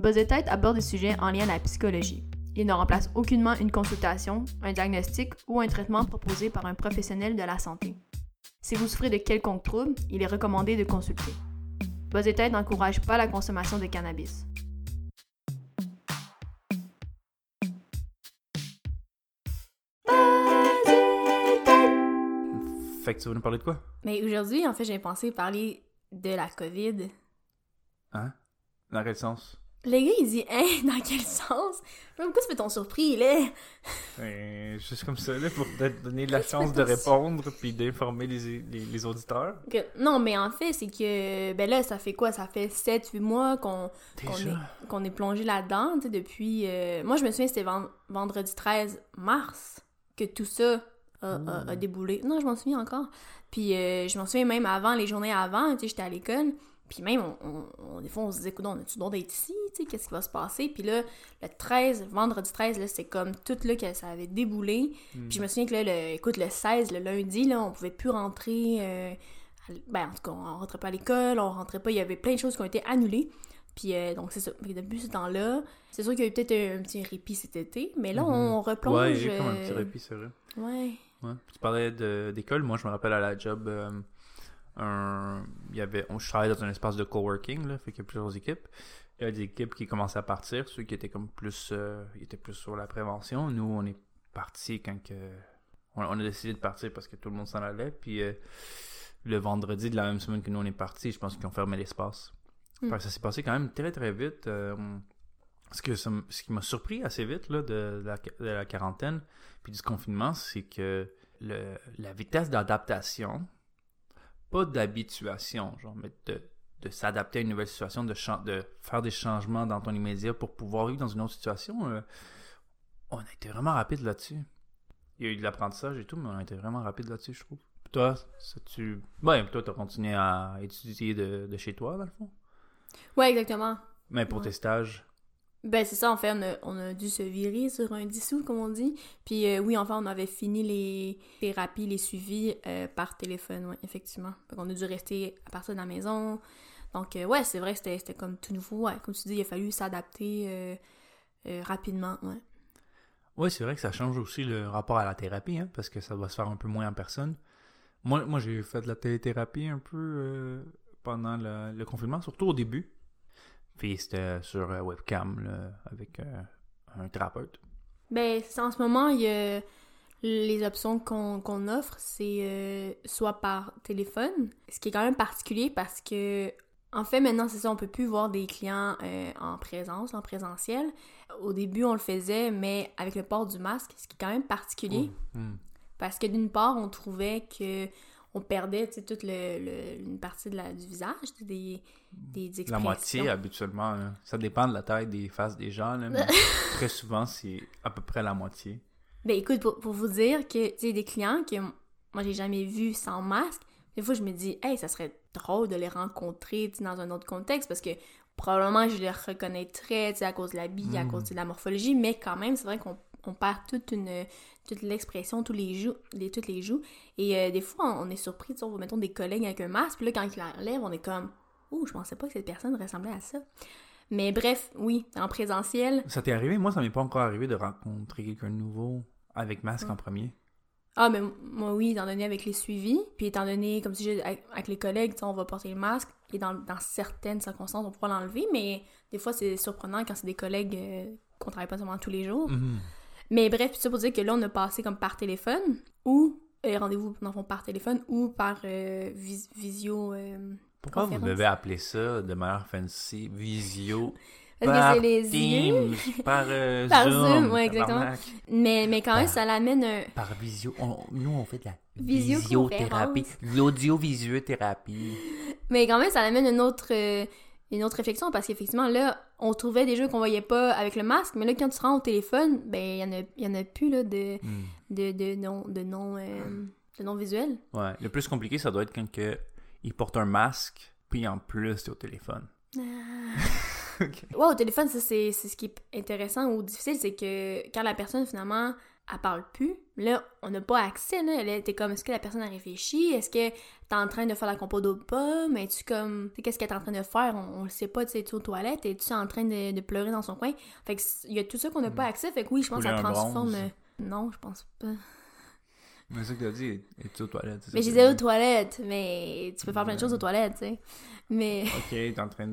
Buzz et Tête aborde des sujets en lien à la psychologie. Il ne remplace aucunement une consultation, un diagnostic ou un traitement proposé par un professionnel de la santé. Si vous souffrez de quelconque trouble, il est recommandé de consulter. Buzz et Tête n'encourage pas la consommation de cannabis. Fait que tu veux nous parler de quoi? Mais aujourd'hui, en fait, j'ai pensé parler de la COVID. Hein? Dans quel sens? Le gars, il dit, hein, dans quel sens? Pourquoi tu fais ton surpris, là? Ben, juste comme ça, là, pour te donner la chance de répondre puis d'informer les, les, les auditeurs? Que- non, mais en fait, c'est que, ben là, ça fait quoi? Ça fait 7-8 mois qu'on est, qu'on est plongé là-dedans, tu sais, depuis... euh, Moi, je me souviens, c'était ven- vendredi 13 mars que tout ça a, a- a déboulé. Non, je m'en souviens encore. Puis euh, je m'en souviens même avant, les journées avant, tu sais, j'étais à l'école. Puis même, on, des fois, on se disait, écoute, on a-tu le droit d'être ici? Tu sais, qu'est-ce qui va se passer? Puis là, le 13, vendredi 13, là, c'est comme tout là que ça avait déboulé. Puis je me souviens que là, le, écoute, le 16, le lundi, là, on pouvait plus rentrer. euh, à ben, en tout cas, on rentrait pas à l'école, on rentrait pas. Il y avait plein de choses qui ont été annulées. Puis euh, donc, c'est ça. Depuis ce temps-là, c'est sûr qu'il y a eu peut-être un, un petit répit cet été, mais là, on replonge. Ouais, y a comme un petit euh, répit, c'est vrai. Ouais. Ouais. Tu parlais d'école. Moi, je me rappelle à la job, euh, un, il y avait, on, je travaillais dans un espace de coworking, là, fait qu'il y a plusieurs équipes. Il y a des équipes qui commençaient à partir, ceux qui étaient comme plus, euh, ils étaient plus sur la prévention. Nous, on est partis quand que, on, on a décidé de partir parce que tout le monde s'en allait. Puis euh, le vendredi de la même semaine que nous on est partis, je pense qu'ils ont fermé l'espace. Mm. Que ça s'est passé quand même très très vite. euh, ce, que ça ce qui m'a surpris assez vite là, de, la, de la quarantaine puis du confinement, c'est que le, la vitesse d'adaptation, pas d'habituation, genre, mais de, de s'adapter à une nouvelle situation, de, de faire des changements dans ton immédiat pour pouvoir vivre dans une autre situation, euh, on a été vraiment rapide là-dessus. Il y a eu de l'apprentissage et tout, mais on a été vraiment rapide là-dessus, je trouve. Toi, ça, tu. Ouais, toi, t'as continué à étudier de, de chez toi, dans le fond? Ouais, exactement. Mais pour Ouais. tes stages? Ben, c'est ça, en fait, on a, on dû se virer sur un dissous, comme on dit. Puis euh, oui, enfin, on avait fini les thérapies, les suivis euh, par téléphone, ouais, effectivement. Fait qu'on a dû rester à partir de la maison. Donc, euh, ouais, c'est vrai c'était comme tout nouveau. Ouais. Comme tu dis, il a fallu s'adapter rapidement, ouais. Oui, c'est vrai que ça change aussi le rapport à la thérapie, hein, parce que ça doit se faire un peu moins en personne. Moi, moi j'ai fait de la téléthérapie un peu pendant le confinement, surtout au début. Puis c'était sur euh, webcam, là, avec euh, un thérapeute. Ben, en ce moment, il y a les options qu'on offre, c'est euh, soit par téléphone, ce qui est quand même particulier parce que, en fait, maintenant, c'est ça, on peut plus voir des clients euh, en présence, en présentiel. Au début, on le faisait, mais avec le port du masque, ce qui est quand même particulier. Hmm. Parce que d'une part, on trouvait que on perdait, tu sais, toute le, le- une partie de la, du visage, des, des La moitié, habituellement. là. Ça dépend de la taille des faces des gens, là, mais très souvent, c'est à peu près la moitié. Ben écoute, pour, pour vous dire que, tu sais, des clients que moi j'ai jamais vus sans masque, des fois je me dis, hey, ça serait drôle de les rencontrer, dans un autre contexte parce que probablement je les reconnaîtrais, tu sais, à cause de l'habit, à Mm. cause de la morphologie, mais quand même, c'est vrai qu'on on perd toute une toute l'expression, tous les joues, les, toutes les joues. Et euh, des fois, on, on est surpris, tu sais, mettons, des collègues avec un masque, puis là, quand ils l'enlèvent, on est comme, oh, je pensais pas que cette personne ressemblait à ça. Mais bref, oui, en présentiel, Ça t'est arrivé? Moi, ça m'est pas encore arrivé de rencontrer quelqu'un de nouveau avec masque en premier. Ah, mais moi, oui, étant donné avec les suivis, puis étant donné, comme si j'ai avec, les collègues, tu sais, on va porter le masque, et dans, dans certaines circonstances, on pourra l'enlever, mais des fois, c'est surprenant quand c'est des collègues euh, qu'on travaille pas seulement tous les jours. Mhm. Mais bref, ça pour dire que là, on a passé comme par téléphone, ou euh, rendez-vous, dans le fond, par téléphone, ou par euh, vis- visio. euh, Pourquoi vous conférence. devez appeler ça de manière fancy visio? Parce que par c'est les yeux. Teams, par, euh, Par Zoom, Zoom, ouais, exactement. Mais, mais quand même, Par- ça l'amène un. Par visio. On- nous, on fait de la Visioconférence. visiothérapie. L'audiovisuothérapie. Mais quand même, ça amène une autre, euh, une autre réflexion parce qu'effectivement, là, on trouvait des jeux qu'on voyait pas avec le masque, mais là, quand tu te rends au téléphone, ben, il y en a, y en a plus, là, de, Hmm. de, de non, de non, euh, de non visuel. Ouais. Le plus compliqué, ça doit être quand que il porte un masque, puis en plus, t'es au téléphone. Ok. Ouais, au téléphone, ça, c'est c'est ce qui est intéressant ou difficile, c'est que quand la personne, finalement, elle parle plus, là, on n'a pas accès, là. Elle était comme, est-ce que la personne a réfléchi? Est-ce que t'es en train de faire la compo ou pas, mais tu comme, tu sais, qu'est-ce qu'elle est en train de faire, on, on le sait pas, tu sais, tu es aux toilettes, et tu es en train de, de pleurer dans son coin? Fait que il y a tout ça qu'on n'a pas accès, fait que oui, je pense que ça transforme. bronze. euh, Non, je pense pas. Mais c'est ça que t'as dit, es-tu aux toilettes? Mais t'as disais aux dit? toilettes, mais tu peux faire plein de choses aux toilettes, tu sais. Mais Ok, t'es en train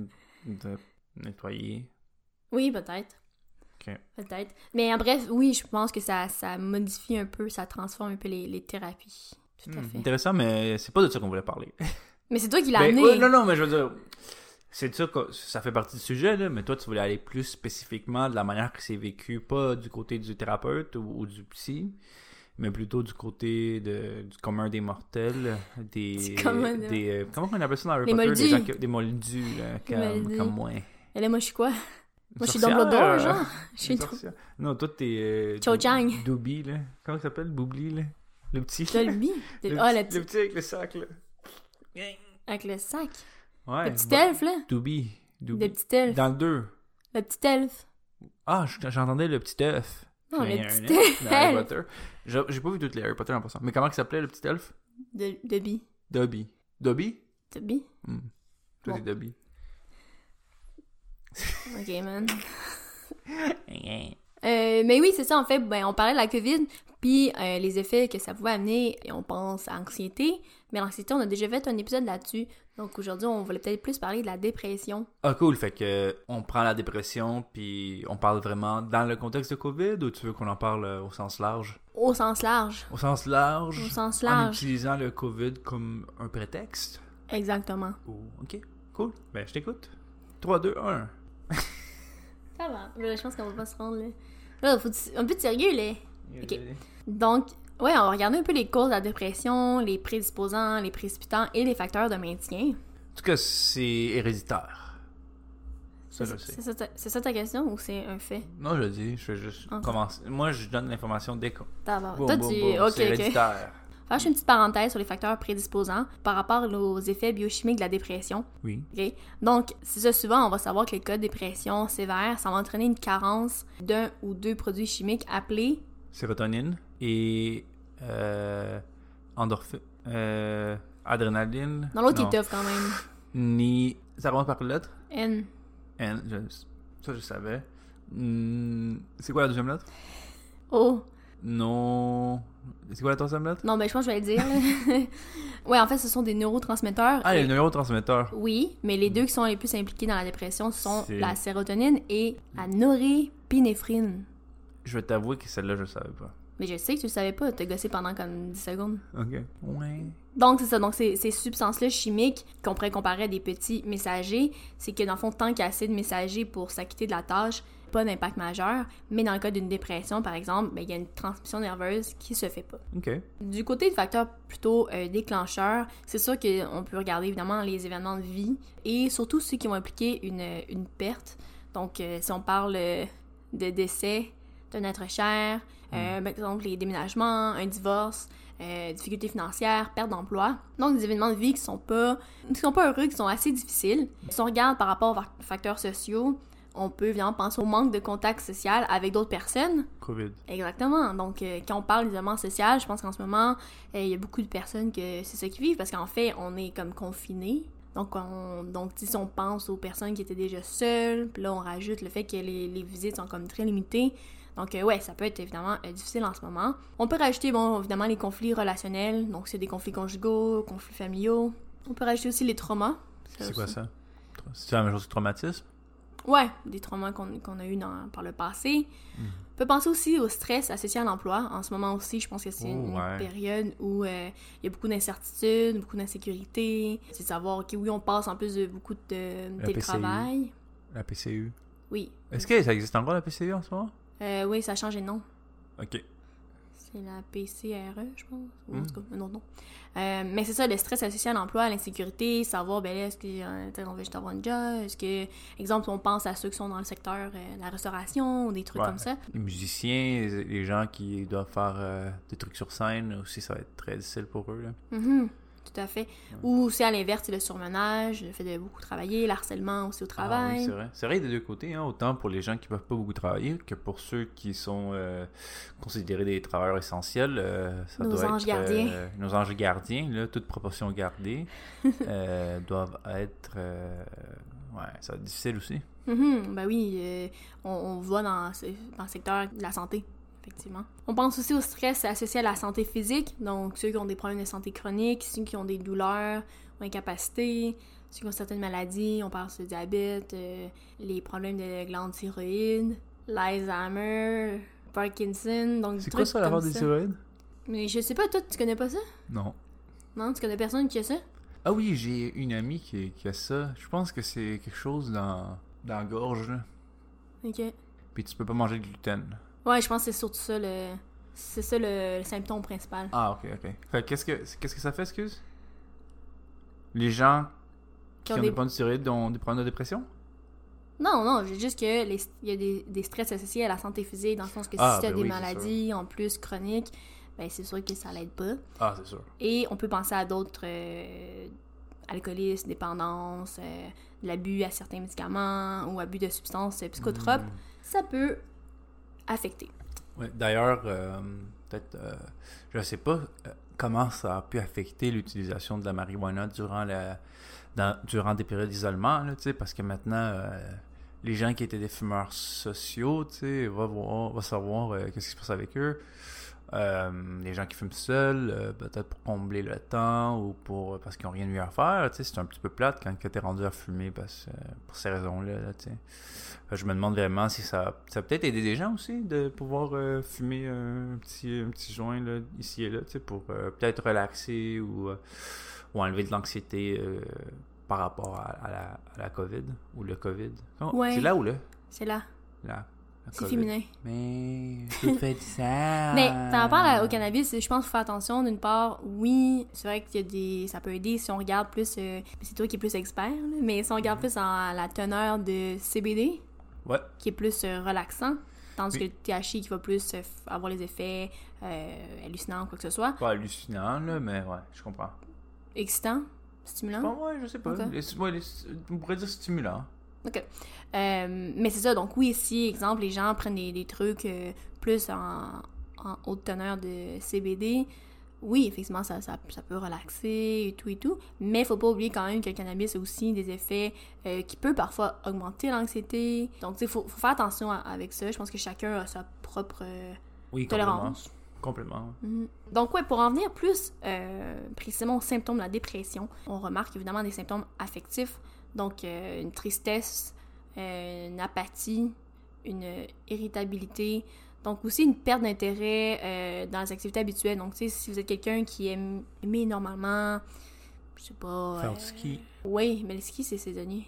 de nettoyer. oui, peut-être. Ok. Peut-être. Mais en bref, oui, je pense que ça, ça modifie un peu, ça transforme un peu les, les thérapies. Tout à Hmm, fait. Intéressant, mais c'est pas de ça qu'on voulait parler. Mais c'est toi qui l'as Ben, amené. ouais, non, non, mais je veux dire, c'est de ça que ça fait partie du sujet, là, mais toi, tu voulais aller plus spécifiquement de la manière que c'est vécu, pas du côté du thérapeute ou, ou du psy, mais plutôt du côté de, du commun des mortels, des... Du commun des- des euh, comment on appelle ça dans Harry Les Potter? moldus. Des, gens qui- des moldus, là, comme, moldus. comme moi. Et là, moi, je suis quoi? Une Moi, je suis Dumbledore, genre. Je suis une trop... sorcière. Non, toi, t'es... Euh, Cho Chang. Doobie, là. Comment ça s'appelle? Boubli, là? Le petit. Le Ah, petit- le petit... le petit avec le sac, là. Avec le sac. Ouais. le petit bah, elfe, là. Doobie. Doobie. Le petit elfe. Dans le 2. Le petit elfe. Ah, j'entendais le petit œuf. Non, le petit elfe dans Harry elfe. Potter. J'ai pas vu toutes les Harry Potter en passant. Mais comment il s'appelait le petit elfe? De, Dobby. Dobby. Dobby? Dobby? Hmm. Toi, Bon. c'est Dobby. Ok, man. Euh, mais oui, c'est ça, en fait, ben, on parlait de la COVID, puis euh, les effets que ça pouvait amener, et on pense à l'anxiété, mais l'anxiété, on a déjà fait un épisode là-dessus, donc aujourd'hui, on voulait peut-être plus parler de la dépression. Ah, cool. Fait que on prend la dépression, puis on parle vraiment dans le contexte de COVID ou tu veux qu'on en parle euh, au sens large? Au sens large. Au sens large Au sens En large. utilisant le COVID comme un prétexte? Exactement. Ok, cool. Ben, je t'écoute. 3, 2, 1. Ça va. Mais là, je pense qu'on va pas se rendre là. Là, faut un peu de sérieux, là. Ok. Donc, ouais, on va regarder un peu les causes de la dépression, les prédisposants, les précipitants et les facteurs de maintien. En tout cas, c'est héréditaire. C'est ça, ta- c'est ça ta question ou c'est un fait? Non, je le dis, je vais juste commencer. Moi, je donne l'information dès qu'on. D'abord. Boum, Toi, tu. Ok, héréditaire. Faire une petite parenthèse sur les facteurs prédisposants par rapport aux effets biochimiques de la dépression. Oui. ok? Donc, c'est ça, souvent, on va savoir que les cas de dépression sévère, ça va entraîner une carence d'un ou deux produits chimiques appelés Sérotonine et. Euh. Endorphine. Euh. Adrénaline. Dans l'autre, il est tough quand même. Ni. Ça commence par lettre? N. N. je- Ça, je savais. Hmm, C'est quoi la deuxième lettre? O. Non. C'est quoi la troisième lettre? Non, ben, je pense que je vais le dire. là. ouais, en fait, ce sont des neurotransmetteurs. Ah, Et- les neurotransmetteurs. Oui, mais les deux qui sont les plus impliqués dans la dépression sont C'est- la sérotonine et la norépinéphrine. Je vais t'avouer que celle-là, je savais pas. Mais je sais que tu le savais pas, t'as gossé pendant comme 10 secondes. Ok. Ouais. Donc, c'est ça. Donc, ces, ces substances-là chimiques qu'on pourrait comparer à des petits messagers, c'est que dans le fond, tant qu'il y a assez de messagers pour s'acquitter de la tâche, pas d'impact majeur. Mais dans le cas d'une dépression, par exemple, ben, il y a une transmission nerveuse qui se fait pas. Ok. Du côté du facteur plutôt euh, déclencheur, c'est sûr qu'on peut regarder évidemment les événements de vie et surtout ceux qui vont impliquer une, une perte. Donc, euh, si on parle euh, de décès d'un être cher, euh, par exemple les déménagements, un divorce, euh, difficultés financières, perte d'emploi. Donc, des événements de vie qui sont pas, qui sont pas heureux, qui sont assez difficiles. Si on regarde par rapport aux facteurs sociaux, on peut évidemment penser au manque de contact social avec d'autres personnes. Covid. Exactement. Donc, euh, quand on parle d'isolement social, je pense qu'en ce moment, euh, il y a beaucoup de personnes que c'est ça qui vivent parce qu'en fait, on est comme confinés. Donc, on, donc si on pense aux personnes qui étaient déjà seules, puis là, on rajoute le fait que les, les visites sont comme très limitées. Donc, euh, ouais, ça peut être évidemment euh, difficile en ce moment. On peut rajouter, bon, évidemment, les conflits relationnels. Donc, c'est des conflits conjugaux, conflits familiaux. On peut rajouter aussi les traumas. C'est quoi ça? C'est la même chose que traumatisme? Ouais, des traumas qu'on qu'on a eu dans, par le passé. Mhm. On peut penser aussi au stress associé à l'emploi. En ce moment aussi, je pense que c'est Oh, une ouais. période où euh, il y a beaucoup d'incertitudes, beaucoup d'insécurité. C'est de savoir, ok, oui, on passe en plus de beaucoup de télétravail. La PCU. Oui. Est-ce que ça existe encore la PCU en ce moment? Euh, oui, ça a changé de nom. Ok. C'est la PCRE, je pense. Ou en Mm. tout cas, un autre nom. Euh, mais c'est ça, le stress associé à l'emploi, à l'insécurité, savoir, ben est-ce qu'on veut juste avoir une job? Est-ce que, exemple, on pense à ceux qui sont dans le secteur euh, de la restauration ou des trucs Ouais. comme ça. Les musiciens, les, gens qui doivent faire euh, des trucs sur scène aussi, ça va être très difficile pour eux. Là. Mhm. Tout à fait. Ou c'est à l'inverse, c'est le surmenage, le fait de beaucoup travailler, l'harcèlement aussi au Ah travail. oui, c'est vrai. C'est vrai des deux côtés, hein, autant pour les gens qui peuvent pas beaucoup travailler que pour ceux qui sont euh, considérés des travailleurs essentiels. euh, ça Nos doit anges être, gardiens. euh, nos anges gardiens, là, toute proportion gardée, euh, doivent être. euh, ouais, ça va être difficile aussi. Mhm, ben oui, euh, on, on voit dans, dans le secteur de la santé, effectivement. On pense aussi au stress associé à la santé physique, donc ceux qui ont des problèmes de santé chronique, ceux qui ont des douleurs ou incapacités, ceux qui ont certaines maladies, on parle du diabète, euh, les problèmes de glande thyroïde, l'Alzheimer, Parkinson, donc C'est quoi ça, comme des thyroïdes? Mais je sais pas, toi, tu connais pas ça? Non. Non, tu connais personne qui a ça? Ah oui, j'ai une amie qui, qui a ça. Je pense que c'est quelque chose dans, dans la gorge, là. Ok. Puis tu peux pas manger de gluten. Ouais, je pense que c'est surtout ça le... C'est ça le, le symptôme principal. Ah, ok, ok. Qu'est-ce que, qu'est-ce que ça fait, excuse? Les gens qui, ont des problèmes de thyroïde ont des problèmes de dépression? Non, non, j'ai juste que les- il y a des, des stress associés à la santé physique, dans le sens que Ah, si tu as ben des oui, maladies en plus chroniques, ben c'est sûr que ça l'aide pas. Ah, c'est sûr. Et on peut penser à d'autres euh, alcoolisme, dépendance, euh, l'abus à certains médicaments ou abus de substances euh, psychotropes. Mm. Ça peut affecter. Ouais, D'ailleurs, euh, euh, je sais pas euh, comment ça a pu affecter l'utilisation de la marijuana durant la, durant des périodes d'isolement, parce que maintenant, les gens qui étaient des fumeurs sociaux, tu sais, va voir, va savoir qu'est-ce qui se passe avec eux. Euh, les gens qui fument seuls, euh, peut-être pour combler le temps ou pour parce qu'ils n'ont rien de mieux à faire, c'est un petit peu plate quand tu es rendu à fumer parce, euh, pour ces raisons-là, là. Euh, Je me demande vraiment si ça, ça a peut-être aidé des gens aussi de pouvoir euh, fumer euh, un petit, un petit joint là, ici et là, pour euh, peut-être relaxer ou, euh, ou enlever de l'anxiété euh, par rapport à, à la, à la COVID ou le COVID. Oh, Ouais. C'est là ou là? C'est là. Là. C'est féminin. Mais tout fait ça. Mais par rapport à- au cannabis, je pense qu'il faut faire attention. D'une part, oui, c'est vrai a des. ça peut aider si on regarde plus. euh, c'est toi qui es plus expert, là, mais si on regarde plus en la teneur de CBD, Ouais. qui est plus euh, relaxant, tandis Oui. que le THC qui va plus euh, avoir les effets hallucinants ou quoi que ce soit. Pas hallucinant, là, mais ouais, je comprends. Excitant, stimulant? Bon, ouais, je sais pas. Les- ouais, les- on pourrait dire stimulant. Ok. Euh, mais c'est ça, donc oui, si, exemple, les gens prennent des, des trucs euh, plus en, en haute teneur de CBD, oui, effectivement, ça, ça, ça peut relaxer et tout et tout, mais faut pas oublier quand même que le cannabis a aussi des effets euh, qui peuvent parfois augmenter l'anxiété. Donc, sais, faut, faut faire attention à- avec ça. Je pense que chacun a sa propre Oui, tolérance. Complètement. Mhm. Donc, ouais, pour en venir plus précisément aux symptômes de la dépression, on remarque évidemment des symptômes affectifs, donc euh, une tristesse, euh, une apathie, une irritabilité, donc aussi une perte d'intérêt euh, dans les activités habituelles. Donc, tu sais, si vous êtes quelqu'un qui aime aimer normalement, je sais pas. Faire euh, du ski. Oui, mais le ski, c'est saisonnier.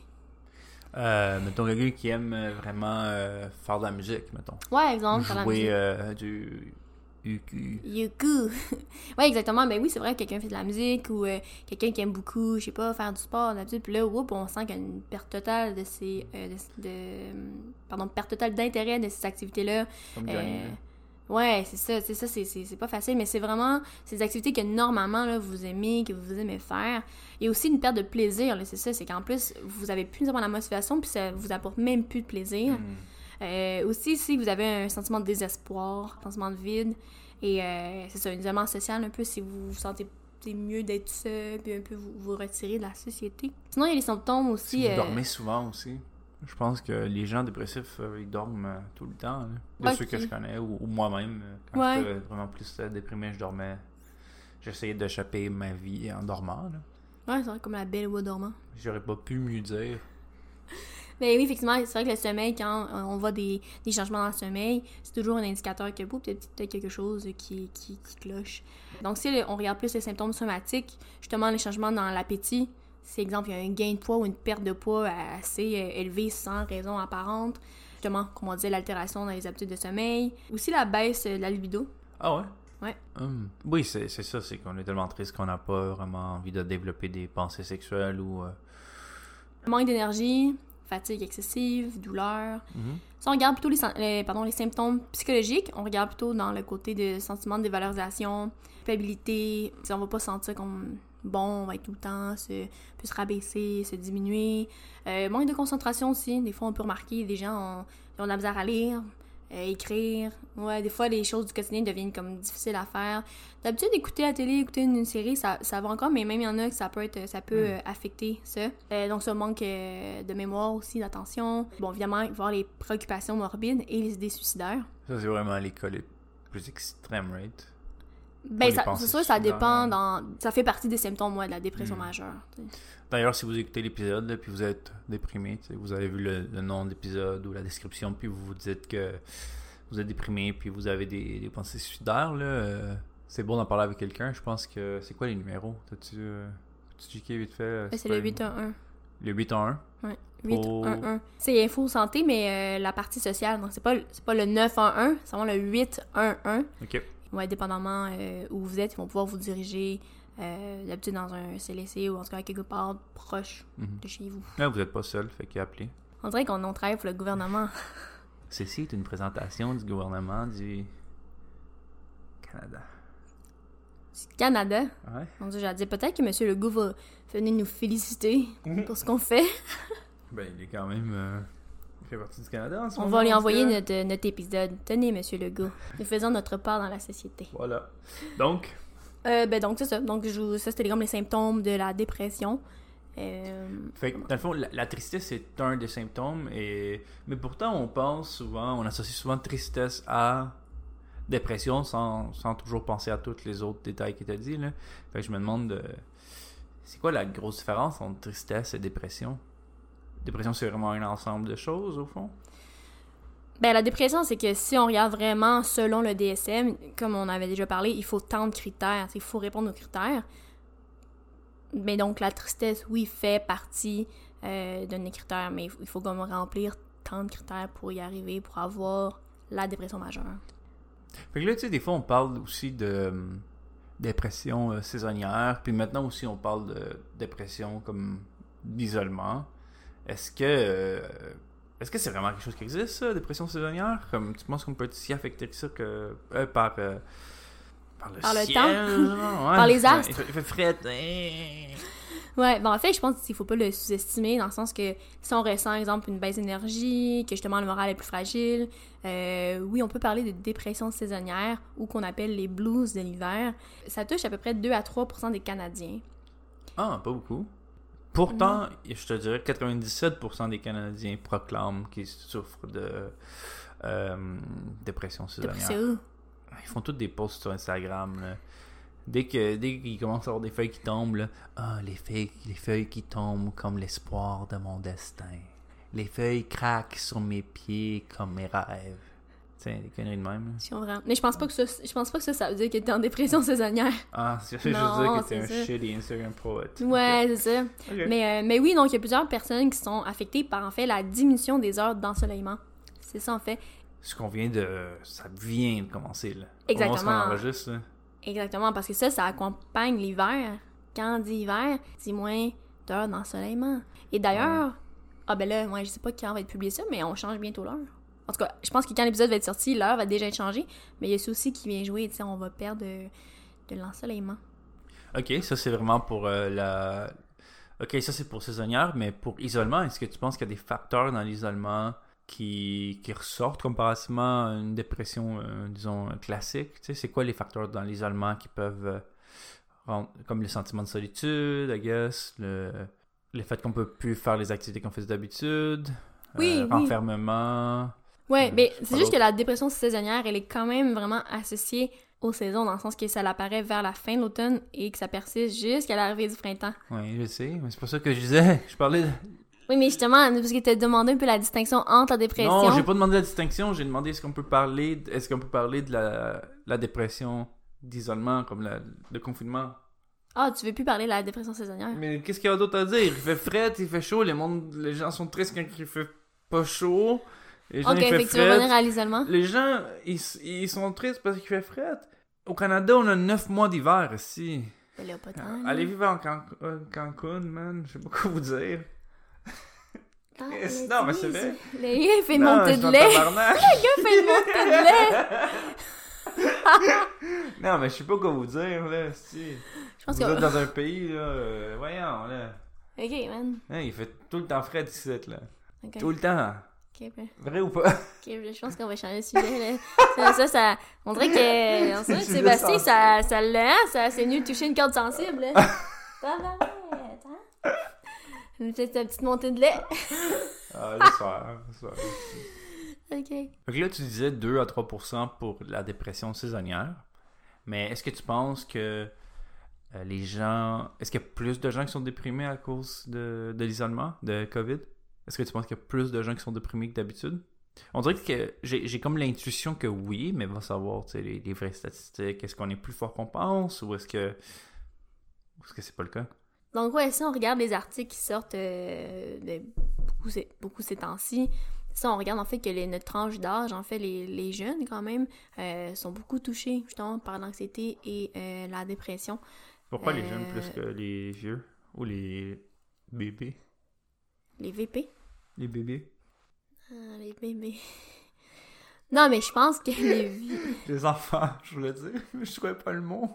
Euh, mettons quelqu'un qui aime vraiment faire de la musique, mettons. Ouais, exemple, faire la musique. Jouer du UQ. Yuku! ouais, exactement. Ben oui, c'est vrai que quelqu'un fait de la musique ou euh, quelqu'un qui aime beaucoup, je sais pas, faire du sport, d'habitude. Puis là, whoop, on sent qu'il y a une perte totale de ces. euh, de, de- pardon, perte totale d'intérêt de ces activités-là. Euh, là. ouais, c'est ça. C'est ça, c'est- pas facile, mais c'est vraiment ces activités que normalement, là, vous aimez, que vous aimez faire. Il y a aussi une perte de plaisir, là, c'est ça. C'est qu'en plus, vous avez plus nécessairement la motivation, puis ça vous apporte même plus de plaisir. Hmm. Euh, aussi, si vous avez un sentiment de désespoir, un sentiment de vide, et euh, c'est ça, un isolement social un peu, si vous vous sentez mieux d'être seul, puis un peu vous, vous retirer de la société. Sinon, il y a les symptômes aussi. Si vous euh, dormez souvent aussi. Je pense que les gens dépressifs, ils dorment tout le temps. là. De ceux que je connais, ou, ou moi-même. Quand Ouais. j'étais vraiment plus déprimé, je dormais. J'essayais d'échapper ma vie en dormant. là. Ouais, c'est vrai, comme la belle voix dormant. J'aurais pas pu mieux dire. Mais oui, effectivement, c'est vrai que le sommeil, quand on voit des, des changements dans le sommeil, c'est toujours un indicateur que peut-être quelque chose qui, qui, qui cloche. Donc, si on regarde plus les symptômes somatiques, justement, les changements dans l'appétit, c'est exemple, il y a un gain de poids ou une perte de poids assez euh, élevée sans raison apparente. Justement, comme on disait, l'altération dans les habitudes de sommeil. Aussi la baisse de la libido. Ah ouais? Ouais. Hum. Oui, c'est c'est ça, c'est qu'on est tellement triste qu'on n'a pas vraiment envie de développer des pensées sexuelles ou. euh, Manque d'énergie, fatigue excessive, douleur. mhm. Si on regarde plutôt les, sym- les- pardon, les symptômes psychologiques, on regarde plutôt dans le côté de sentiment de dévalorisation, culpabilité. Si on va pas se sentir comme bon, on va être tout le temps, se, peut se rabaisser, se diminuer. Euh, manque de concentration aussi. Des fois, on peut remarquer des gens ont, ils ont de la misère à lire, euh, écrire. Ouais, des fois, les choses du quotidien deviennent comme difficiles à faire. D'habitude, écouter la télé, écouter une, série, ça, ça va encore, mais même il y en a que ça peut, être, ça peut Mm. euh, affecter ça. Euh, donc, ça manque de mémoire aussi, d'attention. Bon, évidemment, avoir les préoccupations morbides et les idées suicidaires. Ça, c'est vraiment les cas les plus extrêmes, right? Ben, c'est sûr, ça dépend dans... Ça fait partie des symptômes, moi, de la dépression Mm. majeure. D'ailleurs, si vous écoutez l'épisode, puis vous êtes déprimé, tu sais, vous avez vu le, le nom de l'épisode ou la description, puis vous vous dites que vous êtes déprimé, puis vous avez des, des pensées suicidaires, là, euh, c'est bon d'en parler avec quelqu'un. Je pense que... C'est quoi les numéros? T'as-tu... Euh, tu checké vite fait? euh, Ben, c'est le une- 811. Le 811? Ouais, Pour- 811. C'est Info Santé, mais euh, la partie sociale. Donc, c'est pas, le- c'est pas le 911, c'est vraiment le 811. OK. Ouais, dépendamment euh, où vous êtes, ils vont pouvoir vous diriger euh, d'habitude dans un CLSC ou en tout cas quelque part proche Mhm. de chez vous. Là, vous n'êtes pas seul, fait qu'appelez. On dirait qu'on on travaille pour le gouvernement. Ceci est une présentation du gouvernement du Canada. Du Canada? Ouais. Mon Dieu, j'ai dit peut-être que M. Legault va venir nous féliciter pour ce qu'on fait. Ben, il est quand même... euh, fait partie du Canada en ce On moment, va lui envoyer notre, notre épisode. Tenez, M. Legault. Nous faisons notre part dans la société. Voilà. Donc, Euh, ben donc, c'est ça. Donc, je, ça, c'était comme les symptômes de la dépression. Euh, Fait que, dans le fond, la, la tristesse est un des symptômes, et... mais pourtant, on pense souvent, on associe souvent tristesse à dépression sans, sans toujours penser à tous les autres détails qu'il t'a dit. Là. Fait que je me demande, euh, c'est quoi la grosse différence entre tristesse et dépression? Dépression, c'est vraiment un ensemble de choses, au fond? Ben, la dépression, c'est que si on regarde vraiment selon le DSM, comme on avait déjà parlé, il faut tant de critères. Il faut répondre aux critères. Mais donc, la tristesse, oui, fait partie euh, d'un des critères, mais il faut- comme remplir tant de critères pour y arriver, pour avoir la dépression majeure. Fait que là, tu sais, des fois, on parle aussi de euh, dépression euh, saisonnière, puis maintenant aussi, on parle de dépression comme d'isolement. Est-ce que euh, est-ce que c'est vraiment quelque chose qui existe, ça, dépression saisonnière? Comme tu penses qu'on peut être si affecté que ça que euh, par euh, par le, Par temps? ouais. Par les astres? Il fait, fret. hein. Ouais, ben en fait, je pense qu'il faut pas le sous-estimer dans le sens que si on ressent, exemple, une baisse d'énergie, que justement le moral est plus fragile, euh, oui, on peut parler de dépression saisonnière ou qu'on appelle les blues de l'hiver. Ça touche à peu près 2 à 3 des Canadiens. Ah, pas beaucoup. Pourtant, je te dirais que 97% des Canadiens proclament qu'ils souffrent de euh, dépression saisonnière. Ils font tous des posts sur Instagram. là. Dès que dès qu'ils commencent à avoir des feuilles qui tombent, là, ah, les feuilles, les feuilles qui tombent comme l'espoir de mon destin. Les feuilles craquent sur mes pieds comme mes rêves. Tiens, des conneries de même. là. Si on Mais je pense pas que ça, je pense pas que ça, ça veut dire que t'es en dépression saisonnière. Ah, c'est juste dire que t'es un ça. shitty Instagram poète. Ouais, c'est ça. Mais, euh, mais oui, donc il y a plusieurs personnes qui sont affectées par en fait la diminution des heures d'ensoleillement. C'est ça en fait. Ce qu'on vient de. Ça vient de commencer, là. Exactement. Au on enregistre, là. Exactement, parce que ça, ça accompagne l'hiver. Quand on dit hiver, c'est moins d'heures d'ensoleillement. Et d'ailleurs, ah ben là, moi je sais pas quand va être publié ça, mais on change bientôt l'heure. En tout cas, je pense que quand l'épisode va être sorti, l'heure va déjà être changée, mais il y a ça aussi qui vient jouer, tu sais, on va perdre de, de l'ensoleillement. Ok, ça c'est vraiment pour euh, la. Ok, ça c'est pour saisonnière, mais pour isolement, est-ce que tu penses qu'il y a des facteurs dans l'isolement qui, qui ressortent comparativement à une dépression, euh, disons, classique? Tu sais, c'est quoi les facteurs dans l'isolement qui peuvent. euh, rendre- comme le sentiment de solitude, I guess, le, le fait qu'on peut plus faire les activités qu'on faisait d'habitude, Oui, euh, oui. renfermement? Ouais, Euh, mais c'est juste que la dépression saisonnière, elle est quand même vraiment associée aux saisons, dans le sens que ça apparaît vers la fin de l'automne et que ça persiste jusqu'à l'arrivée du printemps. Oui, je sais, mais c'est pas ça que je disais. Je parlais de... Oui, mais justement, parce que tu as demandé un peu la distinction entre la dépression. Non, j'ai pas demandé la distinction, j'ai demandé est-ce qu'on peut parler est-ce qu'on peut parler de la, la dépression d'isolement comme la, le confinement. Ah, tu veux plus parler de la dépression saisonnière? Mais qu'est-ce qu'il y a d'autre à dire? Il fait frais, il fait chaud, les, monde, les gens sont tristes quand il fait pas chaud. Les gens Ok, fait fait que tu veux frais. revenir à l'isolement? Les gens ils, ils sont tristes parce qu'il fait frais. Au Canada, on a 9 mois d'hiver ici. Ben là, pas tant, là. Allez vivre en Can- euh, Cancun, man, je sais pas quoi vous dire. Ah, mais non, mais c'est vrai. Le gars, fait une montée de lait. Le gars fait une montée de lait. non, mais je sais pas quoi vous dire, là. si. Je pense Vous que. êtes dans un pays, là. euh, voyons, là. Ok, man. Hein, il fait tout le temps frais ici, là. Ok. Tout le temps. Ok, ben. Vrai ou pas? Ok, je pense qu'on va changer de sujet, là. Ça, ça, ça- on dirait que, on dirait Sébastien, ça, ça l'a, hein, ça, c'est venu toucher une corde sensible, là. Hein? Une petite, une petite montée de lait. Ah, faire. Ok. Que là, tu disais 2 à 3% pour la dépression saisonnière. Mais est-ce que tu penses que euh, les gens. Est-ce qu'il y a plus de gens qui sont déprimés à cause de, de l'isolement, de COVID? Est-ce que tu penses qu'il y a plus de gens qui sont déprimés que d'habitude? On dirait que j'ai comme l'intuition que oui, mais va savoir tu sais, les, les vraies statistiques. Est-ce qu'on est plus fort qu'on pense ou est-ce que. Est-ce que c'est pas le cas? Donc, ouais, si on regarde les articles qui sortent euh, de beaucoup, ces- beaucoup ces temps-ci, ça, on regarde en fait que les, notre tranche d'âge, en fait, les, les jeunes quand même, euh, sont beaucoup touchés justement par l'anxiété et euh, la dépression. Pourquoi les jeunes plus que les vieux ou les bébés? Les VP. Les bébés Ah, les bébés. Non, mais je pense que les Les enfants, je voulais dire, mais je trouvais pas le mot.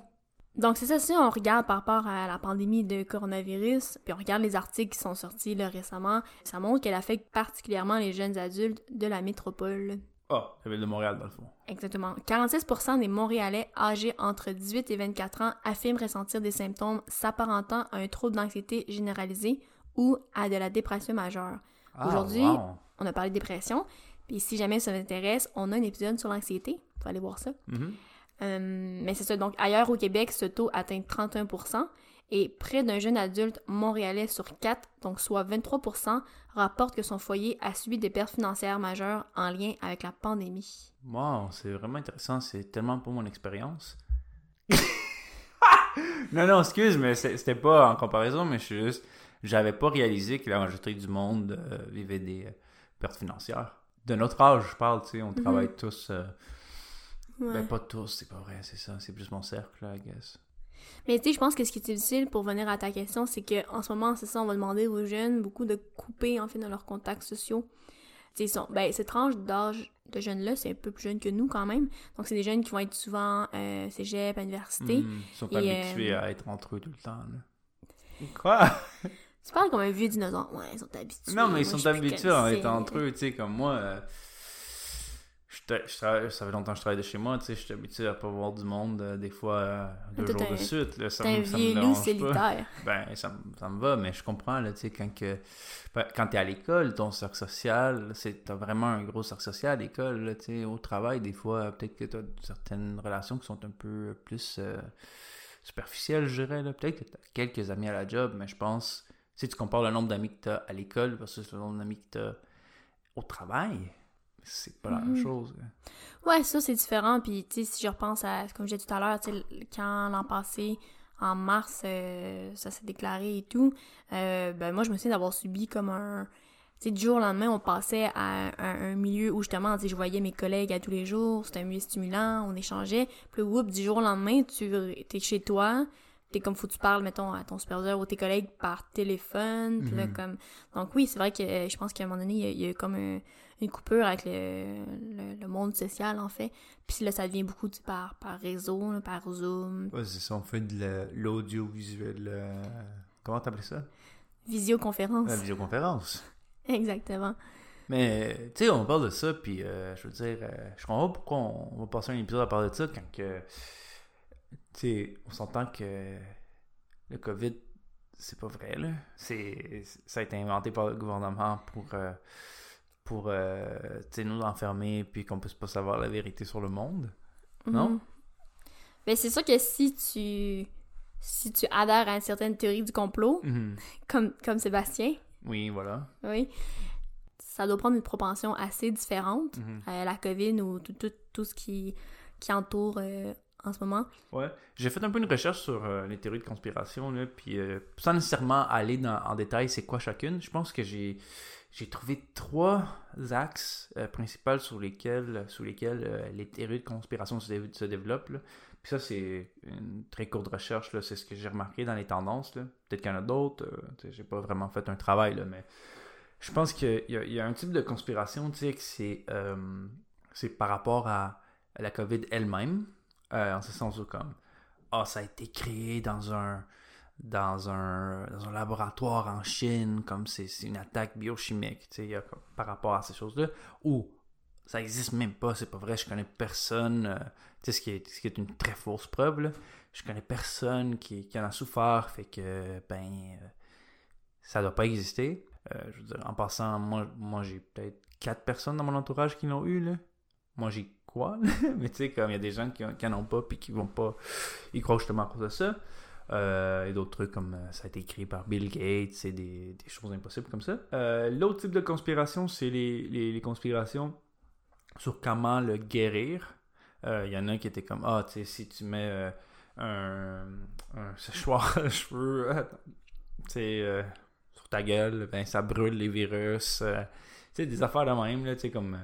Donc, c'est ça, si on regarde par rapport à la pandémie de coronavirus, puis on regarde les articles qui sont sortis là, récemment, ça montre qu'elle affecte particulièrement les jeunes adultes de la métropole. Ah, la ville de Montréal, dans le fond. Exactement. 46% des Montréalais âgés entre 18 et 24 ans affirment ressentir des symptômes s'apparentant à un trouble d'anxiété généralisé ou à de la dépression majeure. Ah, Aujourd'hui, wow. On a parlé de dépression, puis si jamais ça vous intéresse, on a un épisode sur l'anxiété. Pouvez aller voir ça. Mhm. Euh, mais c'est ça. Donc, ailleurs au Québec, ce taux atteint 31% et près d'un jeune adulte montréalais sur 4, donc soit 23% rapporte que son foyer a subi des pertes financières majeures en lien avec la pandémie. Wow, c'est vraiment intéressant. C'est tellement pas mon expérience. non, non, excuse, mais c'était pas en comparaison, mais je suis juste. J'avais pas réalisé que la majorité du monde euh, vivait des euh, pertes financières. De notre âge, je parle, tu sais, on travaille tous. euh, Ouais. Ben, pas tous, c'est pas vrai, c'est ça. C'est plus mon cercle, là, I guess. Mais tu sais, je pense que ce qui est difficile pour venir à ta question, c'est que en ce moment, c'est ça, on va demander aux jeunes beaucoup de couper en fait dans leurs contacts sociaux. Tu sais, sont- ben, cette tranche d'âge de jeunes-là, c'est un peu plus jeune que nous quand même. Donc, c'est des jeunes qui vont être souvent euh, cégep, à l'université. Mhm. Ils sont Et, habitués euh, à être entre eux tout le temps, là. Quoi? Tu parles comme un vieux dinosaure. Ouais, ils sont habitués. Non, mais ils Moi, sont habitués ça. être entre eux, tu sais, comme moi. euh, je je travaille- ça fait longtemps que je travaille de chez moi, tu sais, je suis habitué à pas voir du monde euh, des fois euh, deux jours de suite. Là, ça, un me- ça me loup pas. Ben, ça, me- ça me va, mais je comprends, là, tu sais, quand, que, ben, quand t'es à l'école, ton cercle social, t'as vraiment un gros cercle social à l'école, là, tu sais, au travail, des fois, peut-être que t'as certaines relations qui sont un peu plus euh, superficielles, je dirais, là. Peut-être que t'as quelques amis à la job, mais je pense, si tu compares le nombre d'amis que t'as à l'école versus le nombre d'amis que t'as au travail, c'est pas la même Mhm. chose. Ouais, ça, c'est différent. Puis, tu sais, si je repense à, comme j'ai dit tout à l'heure, tu sais, quand l'an passé, en mars, euh, ça s'est déclaré et tout, euh, ben moi, je me souviens d'avoir subi comme un... Tu sais, du jour au lendemain, on passait à un, un milieu où, justement, tu sais, je voyais mes collègues à tous les jours, c'était un milieu stimulant, on échangeait. Puis, whoop, du jour au lendemain, tu es chez toi, t'es comme, faut que tu parles, mettons, à ton superviseur ou tes collègues par téléphone. Puis là, Mhm. comme... Donc oui, c'est vrai que euh, je pense qu'à un moment donné, il y a, y a comme un- une coupure avec le, le, le monde social, en fait. Puis là, ça devient beaucoup tu sais, par, par réseau, là, par Zoom, Ouais, c'est ça, on fait de l'audiovisuel. euh, Comment t'appelles ça? visioconférence. La visioconférence. Exactement. Mais, tu sais, on parle de ça, puis euh, je veux dire, euh, je comprends pas pourquoi on, on va passer un épisode à parler de ça quand que. Tu sais, on s'entend que le COVID, c'est pas vrai, là. C'est, ça a été inventé par le gouvernement pour. euh, pour euh, tu sais, nous enfermer, puis qu'on puisse pas savoir la vérité sur le monde. Non? Mhm. Ben, c'est sûr que si tu si tu adhères à une certaine théorie du complot, Mhm. comme, comme Sébastien, Oui, voilà. oui, ça doit prendre une propension assez différente Mhm. à la COVID ou tout, tout, tout ce qui, qui entoure euh, en ce moment. Ouais, j'ai fait un peu une recherche sur euh, les théories de conspiration, là, puis euh, sans nécessairement aller en détail c'est quoi chacune, je pense que j'ai j'ai trouvé trois axes euh, principaux sur lesquels, sous lesquels les théories de conspiration se, se développent. Puis ça, c'est une très courte recherche, c'est ce que j'ai remarqué dans les tendances. Peut-être qu'il y en a d'autres, j'ai pas vraiment fait un travail, là, mais je pense qu'il y, y a un type de conspiration, tu sais, que c'est par rapport à la COVID elle-même, en ce sens où comme, ah, ça a été créé dans un, dans un, dans un laboratoire en Chine, comme c'est une attaque biochimique, tu sais, par rapport à ces choses-là, ou ça existe même pas, c'est pas vrai, je connais personne, euh, tu sais, ce qui, est, ce qui est une très fausse preuve, là. je connais personne qui, qui en a souffert, fait que, ben, euh, ça doit pas exister. Euh, en passant, moi, moi j'ai peut-être quatre personnes dans mon entourage qui l'ont eu, là. Moi, j'ai Mais tu sais, comme il y a des gens qui, qui en ont pas, puis qui vont pas, ils croient justement à cause de ça. Euh, et d'autres trucs comme ça a été écrit par Bill Gates et des, des choses impossibles comme ça. L'autre type de conspiration, c'est les, conspirations sur comment le guérir. Il euh, y en a qui étaient comme Ah, tu sais, si tu mets euh, un, un séchoir à cheveux euh, sur ta gueule, ben ça brûle les virus. tu sais, des affaires de même, là, tu sais, comme.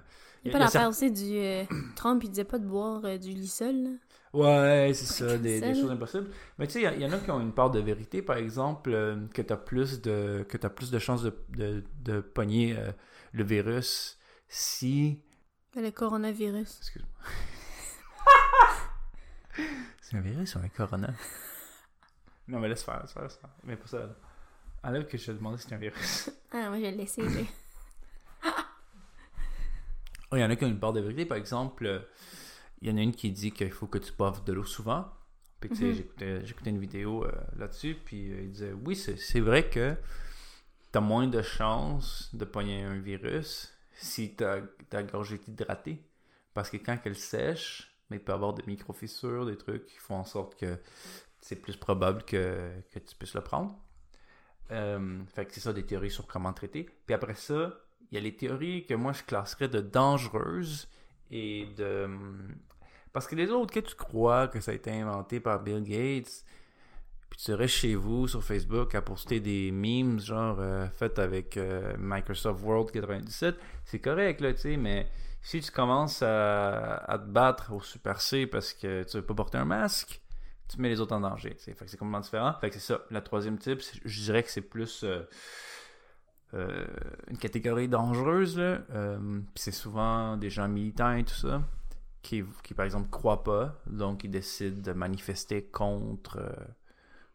Il y a pas l'affaire aussi du. Trump, il disait pas de boire du lissol, Ouais, c'est ça, des, des, choses impossibles. Mais tu sais, il y, en a qui ont une part de vérité, par exemple, que tu as plus de que as plus de chances de, de, de pogner le virus si le coronavirus. Excuse-moi. c'est un virus ou un corona? Non, mais laisse faire, laisse faire, laisse faire. Mais pas ça. Enlève que je te demandais si c'était un virus. Ah, moi, je vais le laisser. Il y en a qui ont une part de vérité. Par exemple, il y en a une qui dit qu'il faut que tu boives de l'eau souvent. Puis, tu sais, mm-hmm. j'écoutais une vidéo euh, là-dessus, puis euh, il disait Oui, c'est vrai que tu as moins de chances de pogner un virus si ta, ta gorge est hydratée. Parce que quand elle sèche, mais il peut y avoir des micro-fissures, des trucs qui font en sorte que c'est plus probable que, que, tu puisses le prendre. Euh, fait que c'est ça des théories sur comment traiter. Puis après ça, il y a les théories que moi je classerais de dangereuses et de. Parce que les autres, que tu crois que ça a été inventé par Bill Gates, puis tu serais chez vous sur Facebook à poster des memes genre euh, faits avec euh, Microsoft World 97, c'est correct là, tu sais, mais si tu commences à, te battre au Super C parce que tu veux pas porter un masque, tu mets les autres en danger, tu sais. Fait que c'est complètement différent. Fait que c'est ça. La troisième type, je dirais que c'est plus euh, une catégorie dangereuse, puis c'est souvent des gens militants et tout ça. Qui, qui par exemple croient pas, donc ils décident de manifester contre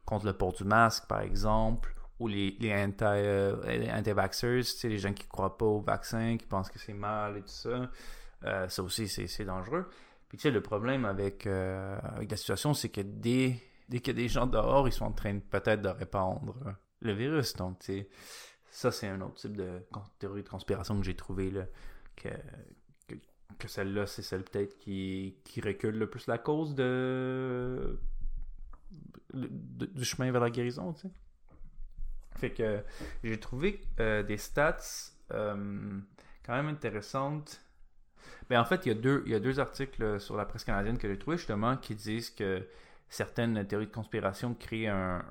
contre le port du masque, par exemple, ou les, les euh, anti-vaxxers, anti les gens qui croient pas au vaccin, qui pensent que c'est mal et tout ça. Euh, ça aussi, c'est dangereux. Puis tu sais, le problème avec, euh, avec la situation, c'est que dès, dès qu'il y a des gens dehors, ils sont en train peut-être de répandre le virus. Donc, tu sais, ça, c'est un autre type de théorie de conspiration que j'ai trouvé, là, que, que, celle-là, c'est celle peut-être qui, qui recule le plus la cause de du chemin vers la guérison, tu sais. Fait que j'ai trouvé euh, des stats euh, quand même intéressantes. Mais ben, en fait, il y, a deux, il y a deux articles sur la presse canadienne que j'ai trouvé justement qui disent que certaines théories de conspiration créent un,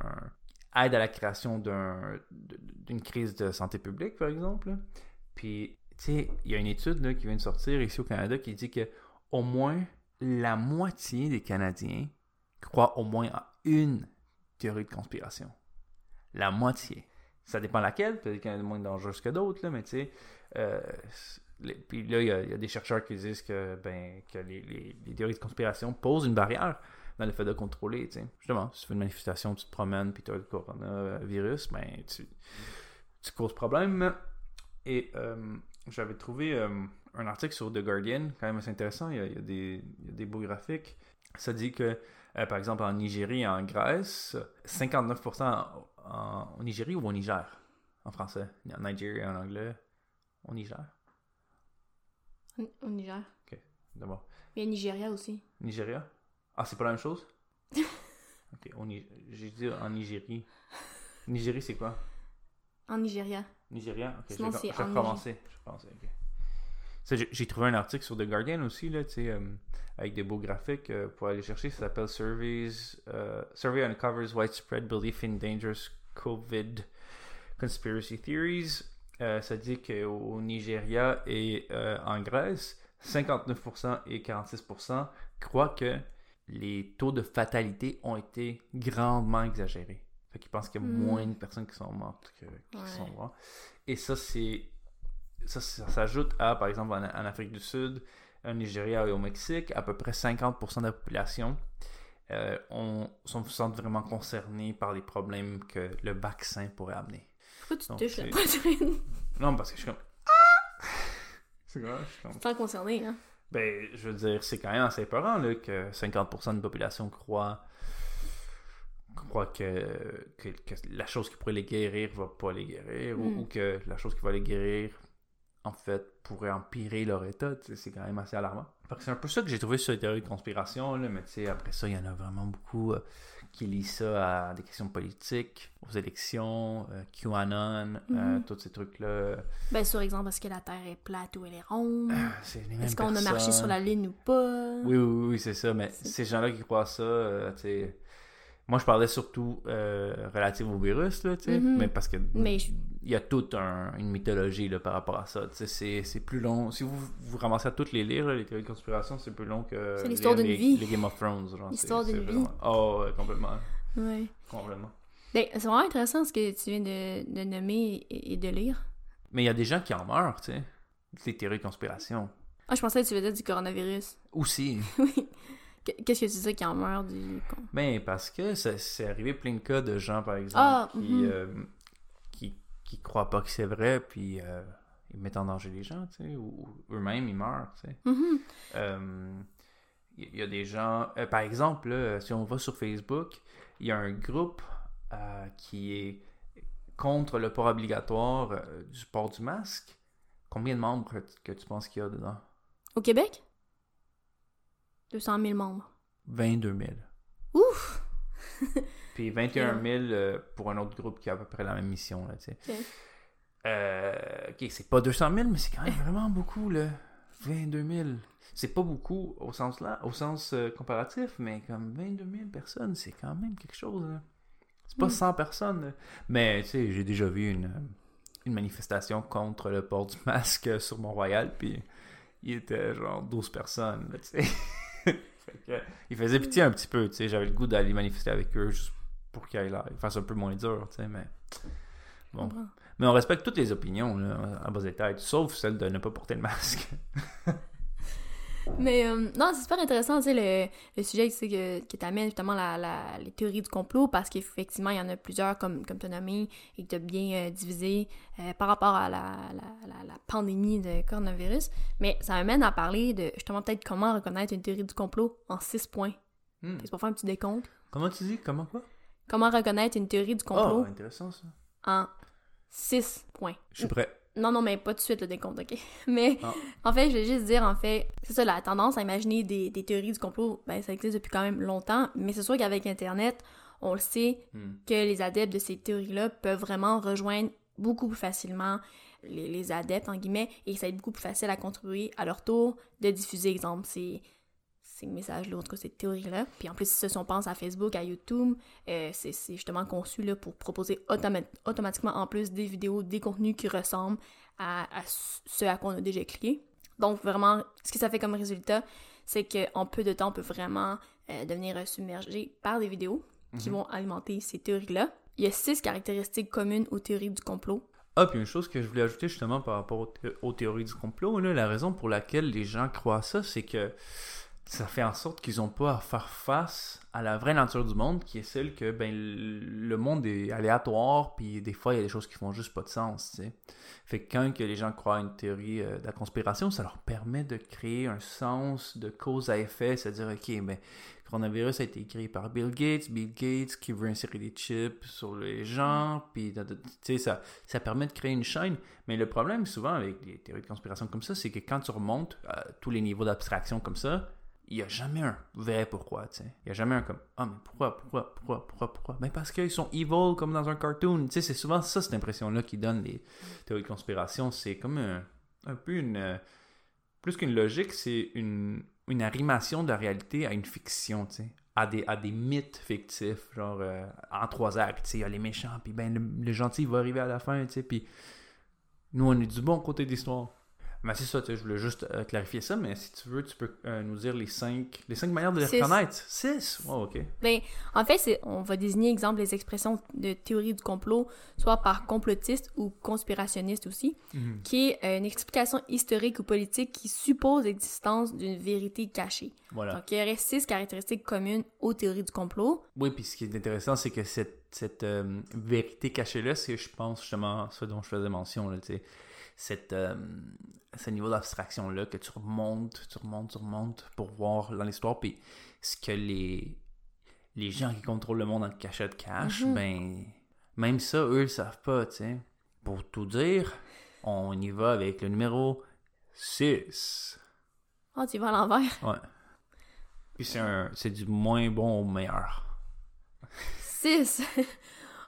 aide à la création d'une crise de santé publique, par exemple. Puis, tu sais, il y a une étude qui vient de sortir ici au Canada qui dit que au moins la moitié des Canadiens croient au moins à une théorie de conspiration. La moitié. Ça dépend laquelle, peut-être qu'il y en a moins dangereuses que d'autres, mais tu sais. Euh, puis là, il y, a, des chercheurs qui disent que, ben, que les, théories de conspiration posent une barrière dans le fait de contrôler. Tu sais. Justement, si tu fais une manifestation, tu te promènes, puis tu as le coronavirus, ben, tu, tu causes problème. Et euh, j'avais trouvé euh, un article sur The Guardian, quand même assez intéressant. Il y a, des, il y a des beaux graphiques. Ça dit que euh, par exemple, en Nigérie et en Grèce, 59% en, en, Nigérie ou au Niger? En français. En Nigeria en anglais. Au Niger Au Niger. Ok, d'abord. Il y a Nigeria aussi. Nigeria? Ah, c'est pas la même chose? Ok, j'ai dit en Nigérie. Nigérie, c'est quoi? En Nigeria. Nigeria Ok, Sinon, je vais recommencer. J'ai trouvé un article sur The Guardian aussi, là, euh, avec des beaux graphiques euh, pour aller chercher. Ça s'appelle Surveys, uh, Survey Uncovers Widespread Belief in Dangerous COVID Conspiracy Theories. ça dit qu'au Nigeria et en Grèce, 59% et 46% croient que les taux de fatalité ont été grandement exagérés. Fait qu'ils pensent qu'il y a hmm. moins de personnes qui sont mortes que, qui sont mortes. Et ça, c'est ça, s'ajoute à, par exemple, en, Afrique du Sud, au Nigeria et au Mexique, à peu près 50% de la population euh, on, sont, se sentent vraiment concernés par les problèmes que le vaccin pourrait amener. Pourquoi tu Donc, touches la poitrine? Non, parce que je suis comme... Ah! C'est grave, je suis comme... Te sens concerné, hein? Ben, je veux dire, c'est quand même assez épeurant, là, que 50% de la population croit, croit que, que, que la chose qui pourrait les guérir va pas les guérir, ou- Mm. ou, que la chose qui va les guérir, en fait, pourrait empirer leur état. C'est quand même assez alarmant. Fait que C'est un peu ça que j'ai trouvé sur les théories de conspiration, là, mais tu sais, après ça, il y en a vraiment beaucoup euh, qui lisent ça à des questions politiques, aux élections, euh, QAnon, euh, Mhm. tous ces trucs-là. Ben, sur exemple, est-ce que la Terre est plate ou elle est ronde? Mêmes Est-ce qu'on a marché sur la Lune ou pas? Oui, oui, oui, c'est ça. Mais ces gens-là qui croient ça, euh, tu sais. Moi, je parlais surtout relative au virus, là, tu sais. Mhm. Mais parce que Mais je- il y a toute un- une mythologie là, par rapport à ça. C'est- plus long. Si vous vous ramassez à toutes les lire, les théories de conspiration, c'est plus long que. C'est l'histoire d'une les- vie. Les Game of Thrones. L'histoire d'une vie. vraiment- Oh, ouais, complètement. Ouais. Complètement. Ben, c'est vraiment intéressant ce que tu viens de, de nommer et, et de lire. Mais il y a des gens qui en meurent, tu sais. Des théories de conspiration. Ah, je pensais que tu veux dire du coronavirus. Aussi. oui. Qu- Qu'est-ce que tu dis qui en meurt du... Mais parce que ça- c'est arrivé plein de cas de gens, par exemple, Ah, qui, mhm. euh, qui, croient pas que c'est vrai, puis euh, ils mettent en danger les gens, tu sais, ou, ou eux-mêmes, ils meurent, tu sais. Mhm. Euh, Il y a des gens... euh, par exemple, là, si on va sur Facebook, il y a un groupe euh, qui est contre le port obligatoire euh, du port du masque. Combien de membres que tu- que tu penses qu'il y a dedans? Au Québec? 200 000 membres. 22 000. Ouf! Puis 21 000 euh, pour un autre groupe qui a à peu près la même mission, là. Ok. Euh, c'est pas 200 000, mais c'est quand même vraiment beaucoup, là. 22 000. C'est pas beaucoup au sens là, au sens euh, comparatif, mais comme 22 000 personnes, c'est quand même quelque chose, là. C'est pas Mm. 100 personnes, là. Mais, tu sais, j'ai déjà vu une, une manifestation contre le port du masque sur Mont-Royal, puis il était genre 12 personnes, là, tu sais. Que, il faisait pitié un petit peu, tu sais. J'avais le goût d'aller manifester avec eux juste pour qu'ils aillent là, ils fassent un peu moins dur, tu sais, mais... Bon. Mais on respecte toutes les opinions, là, à bas étage, sauf celle de ne pas porter le masque. Mais euh, non, c'est super intéressant, tu sais, le, le sujet tu sais, que, que justement la, la- les théories du complot, parce qu'effectivement, il y en a plusieurs, comme, comme tu as nommé, et que tu as bien euh, divisé euh, par rapport à la, la, la, la pandémie de coronavirus. Mais ça m'amène à parler de justement peut-être comment reconnaître une théorie du complot en six points. Hmm. C'est pour faire un petit décompte? Comment tu dis? Comment quoi? Comment reconnaître une théorie du complot Oh, intéressant ça. en six points. Je suis prêt. Non, non, mais pas tout de suite le décompte, ok? Mais Ah. en fait, je vais juste dire, en fait, c'est ça, la tendance à imaginer des, des théories du complot, ben ça existe depuis quand même longtemps, mais c'est sûr qu'avec Internet, on le sait Hmm. que les adeptes de ces théories-là peuvent vraiment rejoindre beaucoup plus facilement les, les adeptes, en guillemets, et ça va être beaucoup plus facile à contribuer à leur tour de diffuser, exemple, ces, ces messages-là, en tout cas, ces théories-là. Puis en plus, si on pense à Facebook, à YouTube, euh, c'est justement conçu là, pour proposer automa- automatiquement en plus des vidéos, des contenus qui ressemblent à, à ce à quoi on a déjà cliqué. Donc vraiment, ce que ça fait comme résultat, c'est qu'en peu de temps, on peut vraiment euh, devenir submergé par des vidéos qui Mhm. vont alimenter ces théories-là. Il y a six caractéristiques communes aux théories du complot. Ah, puis une chose que je voulais ajouter justement par rapport aux, thé- aux théories du complot, là, la raison pour laquelle les gens croient à ça, c'est que ça fait en sorte qu'ils n'ont pas à faire face à la vraie nature du monde, qui est celle que ben, le monde est aléatoire, puis des fois, il y a des choses qui font juste pas de sens, tu sais. Fait que quand que les gens croient à une théorie euh, de la conspiration, ça leur permet de créer un sens de cause à effet, c'est-à-dire, ok, ben, le coronavirus a été créé par Bill Gates, Bill Gates qui veut insérer des chips sur les gens, puis ça, ça permet de créer une chaîne. Mais le problème souvent avec les théories de conspiration comme ça, c'est que quand tu remontes à tous les niveaux d'abstraction comme ça, il n'y a jamais un vrai pourquoi, tu. Il n'y a jamais un comme Ah, mais pourquoi, pourquoi, pourquoi, pourquoi, pourquoi Ben parce qu'ils sont evil comme dans un cartoon. C'est souvent ça, cette impression-là qui donne les théories de conspiration. C'est comme un, un peu une. euh, Plus qu'une logique, c'est une, une arrimation de la réalité à une fiction, tu. À des, à des mythes fictifs, genre euh, en trois actes. Il y a les méchants, puis ben le, gentil il va arriver à la fin. Puis nous, on est du bon côté de l'histoire. Mais c'est ça, je voulais juste euh, clarifier ça, mais si tu veux, tu peux euh, nous dire les cinq, les cinq manières de les Six. reconnaître. Six? Oh, ok. Ben, en fait, on va désigner, exemple, les expressions de théorie du complot, soit par complotiste ou conspirationniste aussi, Mhm. qui est euh, une explication historique ou politique qui suppose l'existence d'une vérité cachée. Voilà. Donc, il y aurait six caractéristiques communes aux théories du complot. Oui, puis ce qui est intéressant, c'est que cette, cette vérité cachée-là, c'est, je pense, justement, ce dont je faisais mention, là, tu sais, cette, euh, ce niveau d'abstraction-là que tu remontes, tu remontes, tu remontes pour voir dans l'histoire, puis ce que les, les gens qui contrôlent le monde en cachette cachent, Mhm. ben, même ça, eux, ils savent pas, tu sais. Pour tout dire, on y va avec le numéro 6. Ah, tu y vas à l'envers. Ouais. Puis c'est un, c'est du moins bon au meilleur. 6.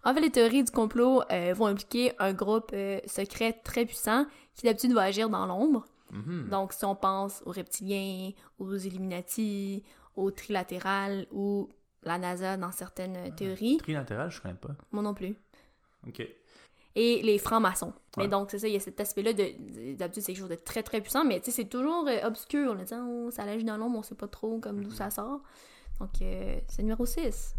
en fait, les théories du complot euh, vont impliquer un groupe euh, secret très puissant qui d'habitude va agir dans l'ombre. Mhm. Donc, si on pense aux reptiliens, aux Illuminati, au trilatéral ou la NASA dans certaines euh, théories, Trilatéral, je connais pas. moi non plus. Ok. Et les francs-maçons. Mais donc, c'est ça, il y a cet aspect-là de. D'habitude, c'est quelque chose de très très puissant, mais tu sais, c'est toujours euh, obscur. Là, Tu sais, on- ça agit dans l'ombre, on sait pas trop comme d'où ça sort. Donc, c'est numéro 6.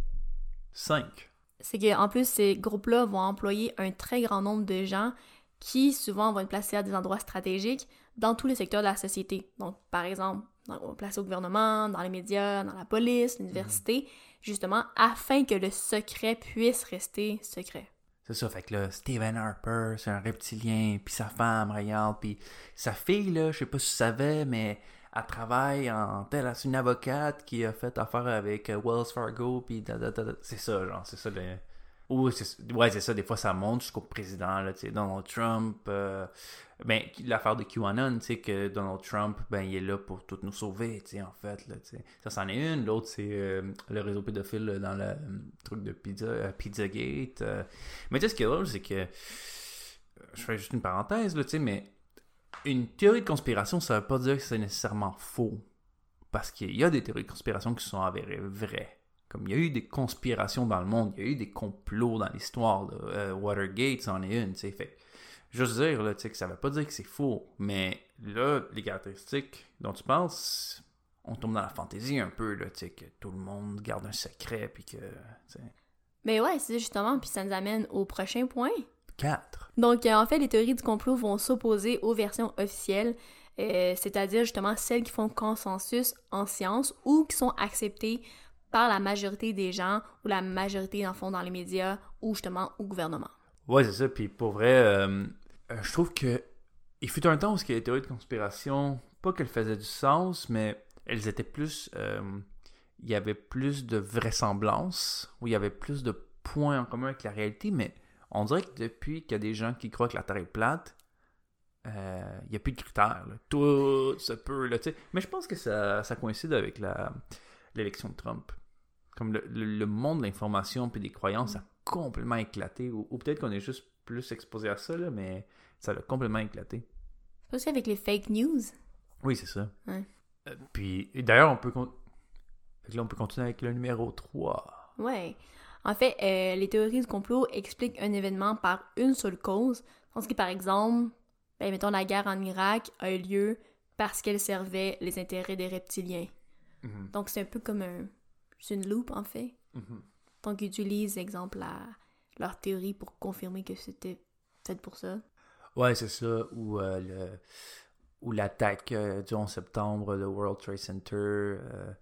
5. C'est qu'en plus, ces groupes-là vont employer un très grand nombre de gens qui, souvent, vont être placés à des endroits stratégiques dans tous les secteurs de la société. Donc, par exemple, dans, placés au gouvernement, dans les médias, dans la police, l'université, justement, afin que le secret puisse rester secret. C'est ça, fait que là, Stephen Harper, c'est un reptilien, puis sa femme, regarde, puis sa fille, là, je sais pas si tu savais, mais elle travaille en telle, c'est une avocate qui a fait affaire avec euh, Wells Fargo, puis c'est ça, genre, c'est ça, le... Ou ouais, c'est ça, des fois ça monte jusqu'au président, là, Donald Trump, euh, ben, l'affaire de QAnon, tu que Donald Trump, ben, il est là pour tout nous sauver, tu en fait, là. Ça, c'en est une, l'autre, c'est euh, le réseau pédophile dans le truc de Pizza, Pizzagate, mais tu sais, ce qui est drôle, c'est que, je fais juste une parenthèse, là, tu sais, mais une théorie de conspiration, ça veut pas dire que c'est nécessairement faux. Parce qu'il y a des théories de conspiration qui sont avérées vraies. Comme il y a eu des conspirations dans le monde, il y a eu des complots dans l'histoire. Euh, Watergate, c'en est une, tu. Fait juste dire, là, que ça veut pas dire que c'est faux. Mais là, les caractéristiques dont tu c'est- on tombe dans la fantaisie un peu, là, que tout le monde garde un secret, puis que, tu sais. Mais ouais, c'est justement, puis ça nous amène au prochain point. 4. Donc, euh, en fait, les théories du complot vont s'opposer aux versions officielles, euh, c'est-à-dire justement celles qui font consensus en science ou qui sont acceptées par la majorité des gens ou la majorité, dans le fond, dans les médias ou justement au gouvernement. Ouais, c'est ça. Puis pour vrai, euh, je trouve que il fut un temps où les théories de conspiration, pas qu'elles faisaient du sens, mais elles étaient plus. il y avait plus de vraisemblance, où il y avait plus de points en commun avec la réalité, mais on dirait que depuis qu'il y a des gens qui croient que la Terre est plate, euh, il n'y a plus de critères. là. Tout se peut. Là, mais je pense que ça, ça coïncide avec la, l'élection de Trump. Comme le, le- le monde de l'information puis des croyances a complètement éclaté. Ou, ou peut-être qu'on est juste plus exposé à ça, là, mais ça a complètement éclaté. C'est aussi avec les fake news? Oui, c'est ça. Ouais. Euh, puis, d'ailleurs, on peut, con- fait que là, on peut continuer avec le numéro 3. Ouais. En fait, euh, les théories du complot expliquent un événement par une seule cause. Tandis que, par exemple, ben, mettons, la guerre en Irak a eu lieu parce qu'elle servait les intérêts des reptiliens. Mhm. Donc, c'est un peu comme un... Une loupe, en fait. Mhm. Donc, ils utilisent, exemple, la- leur théorie pour confirmer que c'était fait pour ça. Ouais, c'est ça. Ou, euh, le, ou l'attaque euh, du 11 septembre de World Trade Center euh,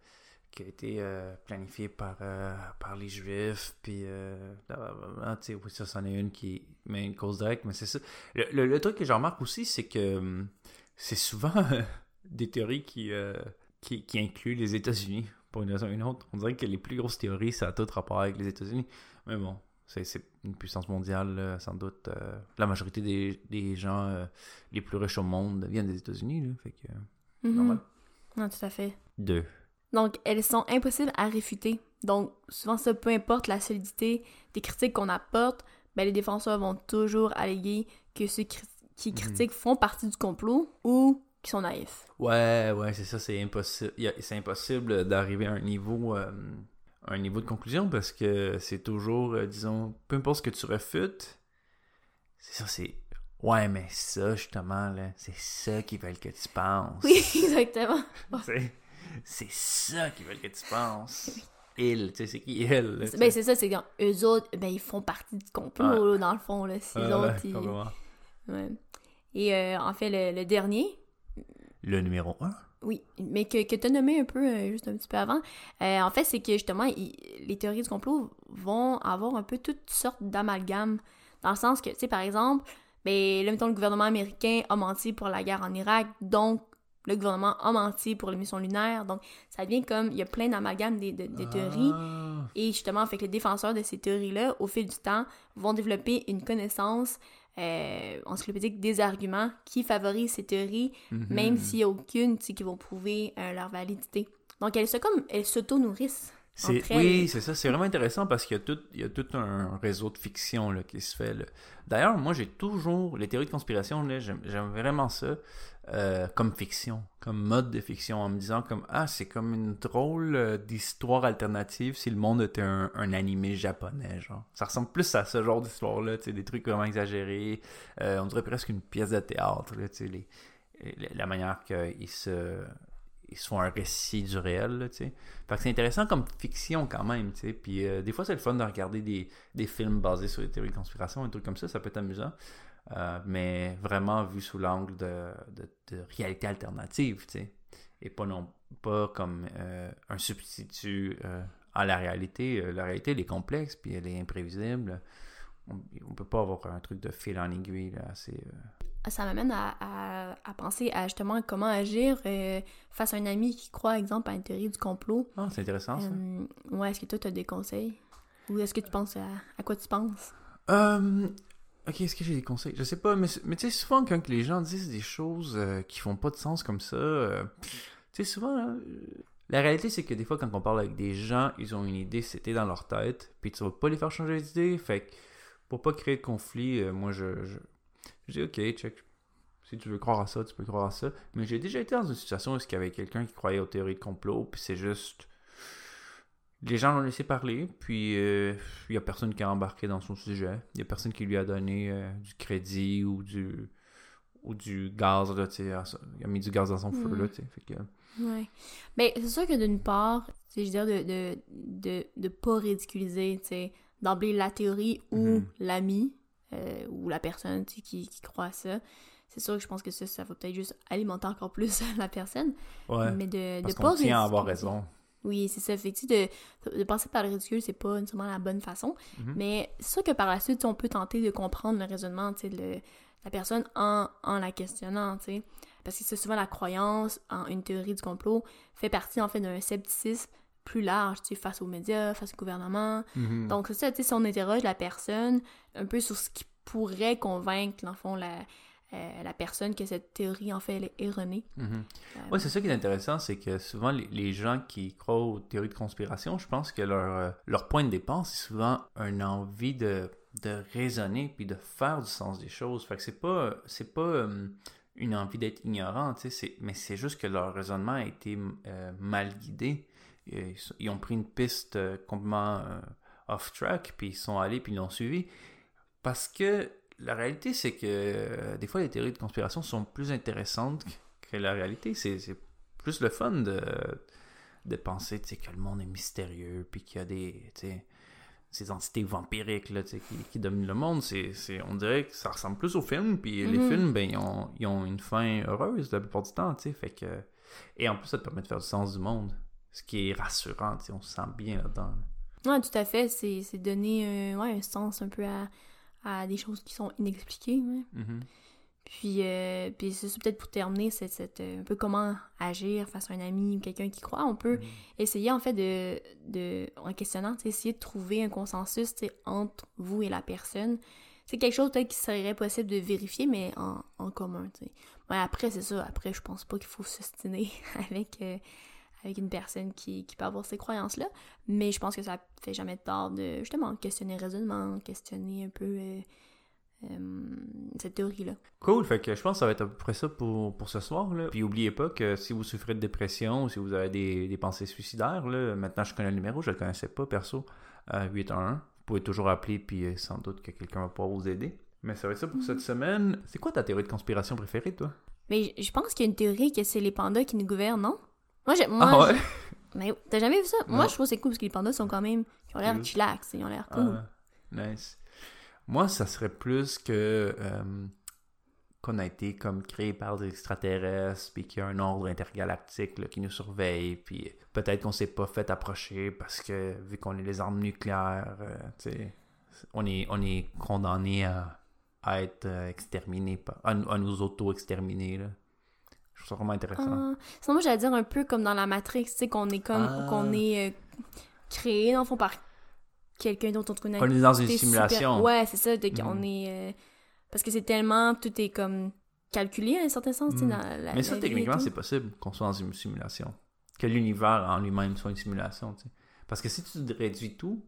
qui a été euh, planifiée par, euh, par les Juifs. Puis, euh, oui, ça, c'en est une qui met une cause directe, mais c'est ça. Le, le- le truc que je remarque aussi, c'est que hum, c'est souvent des théories qui, euh, qui, qui incluent les États-Unis pour une raison ou une autre. On dirait que les plus grosses théories, ça a tout rapport avec les États-Unis. Mais bon, c'est c'est une puissance mondiale, sans doute. euh, la majorité des, des gens les plus riches au monde viennent des États-Unis, là, fait que... Mhm. normal. Non, tout à fait. Deux. Donc, elles sont impossibles à réfuter. Donc, souvent, ça, peu importe la solidité des critiques qu'on apporte, ben, les défenseurs vont toujours alléguer que ceux cri- qui Mhm. critiquent font partie du complot ou qui sont naïfs. Ouais, ouais, c'est ça, c'est impossible. C'est impossible d'arriver à un niveau, euh, un niveau de conclusion parce que c'est toujours, euh, disons, peu importe ce que tu refutes, c'est ça, c'est Ouais, mais ça, justement, là, c'est ça qu'ils veulent que tu penses. Oui, exactement. C'est- C'est ça qu'ils veulent que tu penses. Il, tu sais, c'est qui là, tu Ben, c'est ça, c'est quand eux autres, ben, ils font partie du complot, là, dans le fond, là. Ces Ouais, autres, ils- ouais. Et euh, en fait, le, le dernier, Le numéro 1. oui, mais que, que tu as nommé un peu, euh, juste un petit peu avant, euh, en fait, c'est que justement, il- les théories du complot vont avoir un peu toutes sortes d'amalgames. Dans le sens que, tu sais, par exemple, ben, là, mettons, le gouvernement américain a menti pour la guerre en Irak, donc le gouvernement a menti pour les missions lunaires. Donc, ça devient comme, il y a plein d'amalgames de- des théories. Ah. Et justement, fait que les défenseurs de ces théories-là, au fil du temps, vont développer une connaissance euh, encyclopédique des arguments qui favorisent ces théories, Mhm. même s'il n'y a aucune qui vont prouver euh, leur validité. Donc, elles, se comme, elles s'auto-nourrissent. Oui, c'est ça. C'est vraiment intéressant parce qu'il y a tout, il y a tout un réseau de fiction là, qui se fait. D'ailleurs, moi, j'ai toujours. Les théories de conspiration, j'aime vraiment ça euh, comme fiction, comme mode de fiction, en me disant comme Ah, c'est comme une drôle euh, d'histoire alternative si le monde était un, un japonais. genre. Ça ressemble plus à ce genre d'histoire-là, tu sais, des trucs vraiment exagérés. Euh, on dirait presque une pièce de théâtre, là, tu sais, la manière qu'ils se ils font un récit du réel, là, tu sais. C'est intéressant comme fiction quand même, tu sais. Puis des fois, c'est le fun de regarder des, des films basés sur les théories de conspiration, un truc comme ça, ça peut être amusant. Euh, mais vraiment vu sous l'angle de, de, de réalité alternative, tu sais. Et pas non pas comme euh, un substitut euh, à la réalité. La réalité, elle est complexe, puis elle est imprévisible. On, on peut pas avoir un truc de fil en aiguille, là, assez... euh, Ça m'amène à, à- à penser à justement comment agir euh, face à un ami qui croit, exemple, à une théorie du complot. Ah, c'est intéressant, ça. Euh, ouais, est-ce que toi, tu as des conseils? Ou est-ce que tu penses à, à quoi tu penses? Euh, ok, est-ce que j'ai des conseils? Je sais pas, mais, mais tu sais, souvent, quand les gens disent des choses euh, qui font pas de sens comme ça, euh, tu sais, souvent, euh, la réalité, c'est que des fois, quand on parle avec des gens, ils ont une idée, c'était dans leur tête, puis tu vas pas les faire changer d'idée. Fait que pour pas créer de conflit, moi, je, je, je dis, ok, check. Si tu veux croire à ça, tu peux croire à ça. Mais j'ai déjà été dans une situation où il y avait quelqu'un qui croyait aux théories de complot, puis c'est juste. Les gens l'ont laissé parler, puis euh, il n'y a personne qui a embarqué dans son sujet. Il n'y a personne qui lui a donné euh, du crédit ou du ou du gaz, là, tu sais. Il a mis du gaz dans son feu, là, tu sais. Fait que, Ouais. Ben, c'est sûr que d'une part, je veux dire, de, de, de, de pas ridiculiser, tu sais, d'emblée la théorie ou Mhm. l'ami, euh, ou la personne, qui, qui croit à ça. C'est sûr que je pense que ça, ça va peut-être juste alimenter encore plus la personne. ouais. Mais de, parce de pas tient à avoir raison. Oui, c'est ça. Fait que, de, de passer par le ridicule, c'est pas nécessairement la bonne façon. Mhm. Mais c'est sûr que par la suite, on peut tenter de comprendre le raisonnement, de la personne en, en la questionnant, tu sais. Parce que c'est souvent la croyance en une théorie du complot fait partie, en fait, d'un scepticisme plus large, tu sais, face aux médias, face au gouvernement. Mhm. Donc, c'est ça, tu sais, si on interroge la personne un peu sur ce qui pourrait convaincre, dans le fond, la, euh, la personne que cette théorie, en fait, elle est erronée. Mhm. Euh, Ouais, c'est ça qui est intéressant, c'est que souvent les, les gens qui croient aux théories de conspiration, je pense que leur, euh, leur point de départ, c'est souvent une envie de, de raisonner puis de faire du sens des choses. Fait que c'est pas, c'est pas une envie d'être ignorant, mais c'est juste que leur raisonnement a été euh, mal guidé. Ils, ils ont pris une piste euh, complètement euh, off-track, puis ils sont allés, puis ils l'ont suivi. Parce que la réalité, c'est que euh, des fois, les théories de conspiration sont plus intéressantes que la réalité. C'est plus le fun de, de penser que le monde est mystérieux, puis qu'il y a des, ces entités vampiriques là, qui, qui dominent le monde. C'est, on dirait que ça ressemble plus aux films, puis les Mhm. films, ben, ils ont, ils ont une fin heureuse la plupart du temps. Fait que, et en plus, ça te permet de faire du sens du monde, ce qui est rassurant. On se sent bien là-dedans. là. Ouais, tout à fait. C'est c'est donner ouais, un sens un peu à, à des choses qui sont inexpliquées. Mhm. Puis, euh, puis c'est peut-être pour terminer, c'est euh, un peu comment agir face à un ami ou quelqu'un qui croit. On peut Mhm. essayer, en fait, de, de en questionnant, essayer de trouver un consensus entre vous et la personne. C'est quelque chose peut-être qui serait possible de vérifier, mais en, en commun. Ouais, après, c'est ça. Après, je pense pas qu'il faut s'ostiner avec, euh, avec une personne qui, qui peut avoir ces croyances-là. Mais je pense que ça fait jamais de tort de justement questionner le raisonnement, questionner un peu euh, euh, cette théorie-là. Cool, fait que je pense que ça va être à peu près ça pour, pour ce soir. Là. Puis oubliez pas que si vous souffrez de dépression ou si vous avez des, des pensées suicidaires, là, maintenant je connais le numéro, je le connaissais pas perso, euh, 811. Vous pouvez toujours appeler puis euh, sans doute que quelqu'un va pouvoir vous aider. Mais ça va être ça pour cette semaine. C'est quoi ta théorie de conspiration préférée, toi? Mais je je pense qu'il y a une théorie que c'est les pandas qui nous gouvernent, non? Moi, j'ai- moi ah ouais? mais t'as jamais vu ça? Non. Moi, je trouve que c'est cool parce que les pandas sont quand même. Ils ont l'air chillax, ils ont l'air cool. Ah, nice. Moi, ça serait plus que euh, qu'on a été comme créé par des extraterrestres, puis qu'il y a un ordre intergalactique là, qui nous surveille, puis peut-être qu'on s'est pas fait approcher parce que vu qu'on est les armes nucléaires, euh, tu sais, on est, on est condamné à, à être euh, exterminé, à, nous- à nous auto-exterminer. là. Je trouve ça vraiment intéressant. Ah. Sinon, moi, j'allais dire un peu comme dans la Matrix, tu sais, qu'on est comme. Ah. qu'on est euh, créé, dans le fond, par quelqu'un dont on connaît. On est dans une simulation. super- Ouais, c'est ça. de-. On est. euh, Parce que c'est tellement. Tout est comme calculé à un certain sens, tu sais, Mhm. dans la. Mais ça, la techniquement, c'est possible qu'on soit dans une simulation. Que l'univers en lui-même soit une simulation, tu sais. Parce que si tu réduis tout,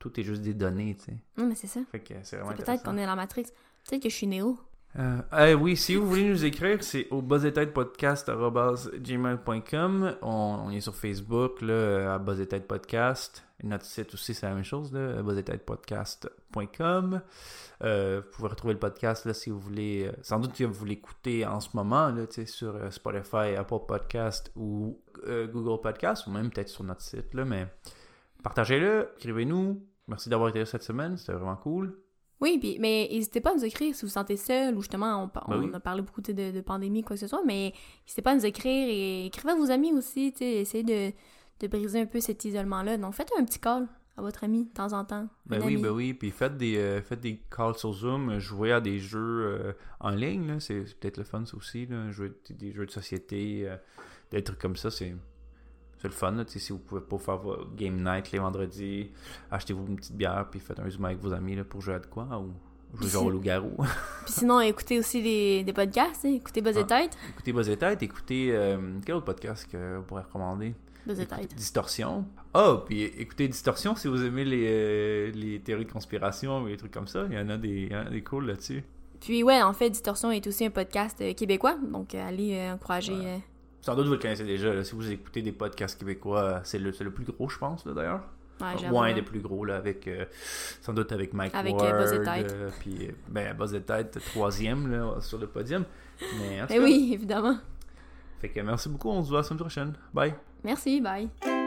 tout est juste des données, tu sais. Mais c'est ça. Fait que c'est vraiment Peut-être qu'on est dans la Matrix. Peut-être que je suis Néo. Eh oui, si vous voulez nous écrire, c'est au buzzetêtepodcast.gmail.com. On, est sur Facebook, là, à. Et notre site aussi, c'est la même chose, là, buzzetêtepodcast.com. Euh, vous pouvez retrouver le podcast, là, si vous voulez. euh, sans doute que vous l'écoutez en ce moment, là, sur euh, Spotify, Apple Podcast ou euh, Google Podcast, ou même peut-être sur notre site, là, mais partagez-le, écrivez-nous. Merci d'avoir été là cette semaine, c'était vraiment cool. Oui, puis, mais n'hésitez pas à nous écrire si vous vous sentez seul ou justement, on, Ben on a parlé beaucoup de, de pandémie, quoi que ce soit, mais n'hésitez pas à nous écrire et écrivez à vos amis aussi, essayez de, de briser un peu cet isolement-là. Donc, faites un petit call à votre ami de temps en temps. Ben oui, ami. ben oui. Puis faites des, euh, faites des calls sur Zoom, jouez à des jeux euh, en ligne, là. C'est peut-être le fun, ça aussi, là. Jouer des- des jeux de société, euh, des trucs comme ça, c'est. C'est le fun, là, si vous pouvez pas faire vos game night les vendredis, achetez-vous une petite bière, puis faites un zoom avec vos amis là, pour jouer à de quoi, ou jouer genre au loup-garou. Puis sinon, écoutez aussi des, des podcasts, hein. écoutez Buzz et Ah. Tête. écoutez Buzz et Tête, écoutez... euh, quel autre podcast que vous pourrez recommander? Buzz et Tête. Distorsion. Ah, puis écoutez Distorsion si vous aimez les, euh, les théories de conspiration et les trucs comme ça. Il y en a des, il y en a des cool là-dessus. Puis ouais, en fait, Distorsion est aussi un podcast euh, québécois, donc euh, allez euh, encourager. Ouais. Sans doute vous le connaissez déjà. là. Si vous écoutez des podcasts québécois, c'est le, c'est le plus gros, je pense, d'ailleurs. ouais, un des plus gros, là, avec, euh, sans doute avec Mike Avec, euh, Ward. Buzz et Tête. euh, puis, euh, ben, Buzz et Tête, troisième, là, sur le podium. Mais en tout Mais cas, oui, évidemment. fait que merci beaucoup. On se voit la semaine prochaine. Bye. Merci, bye.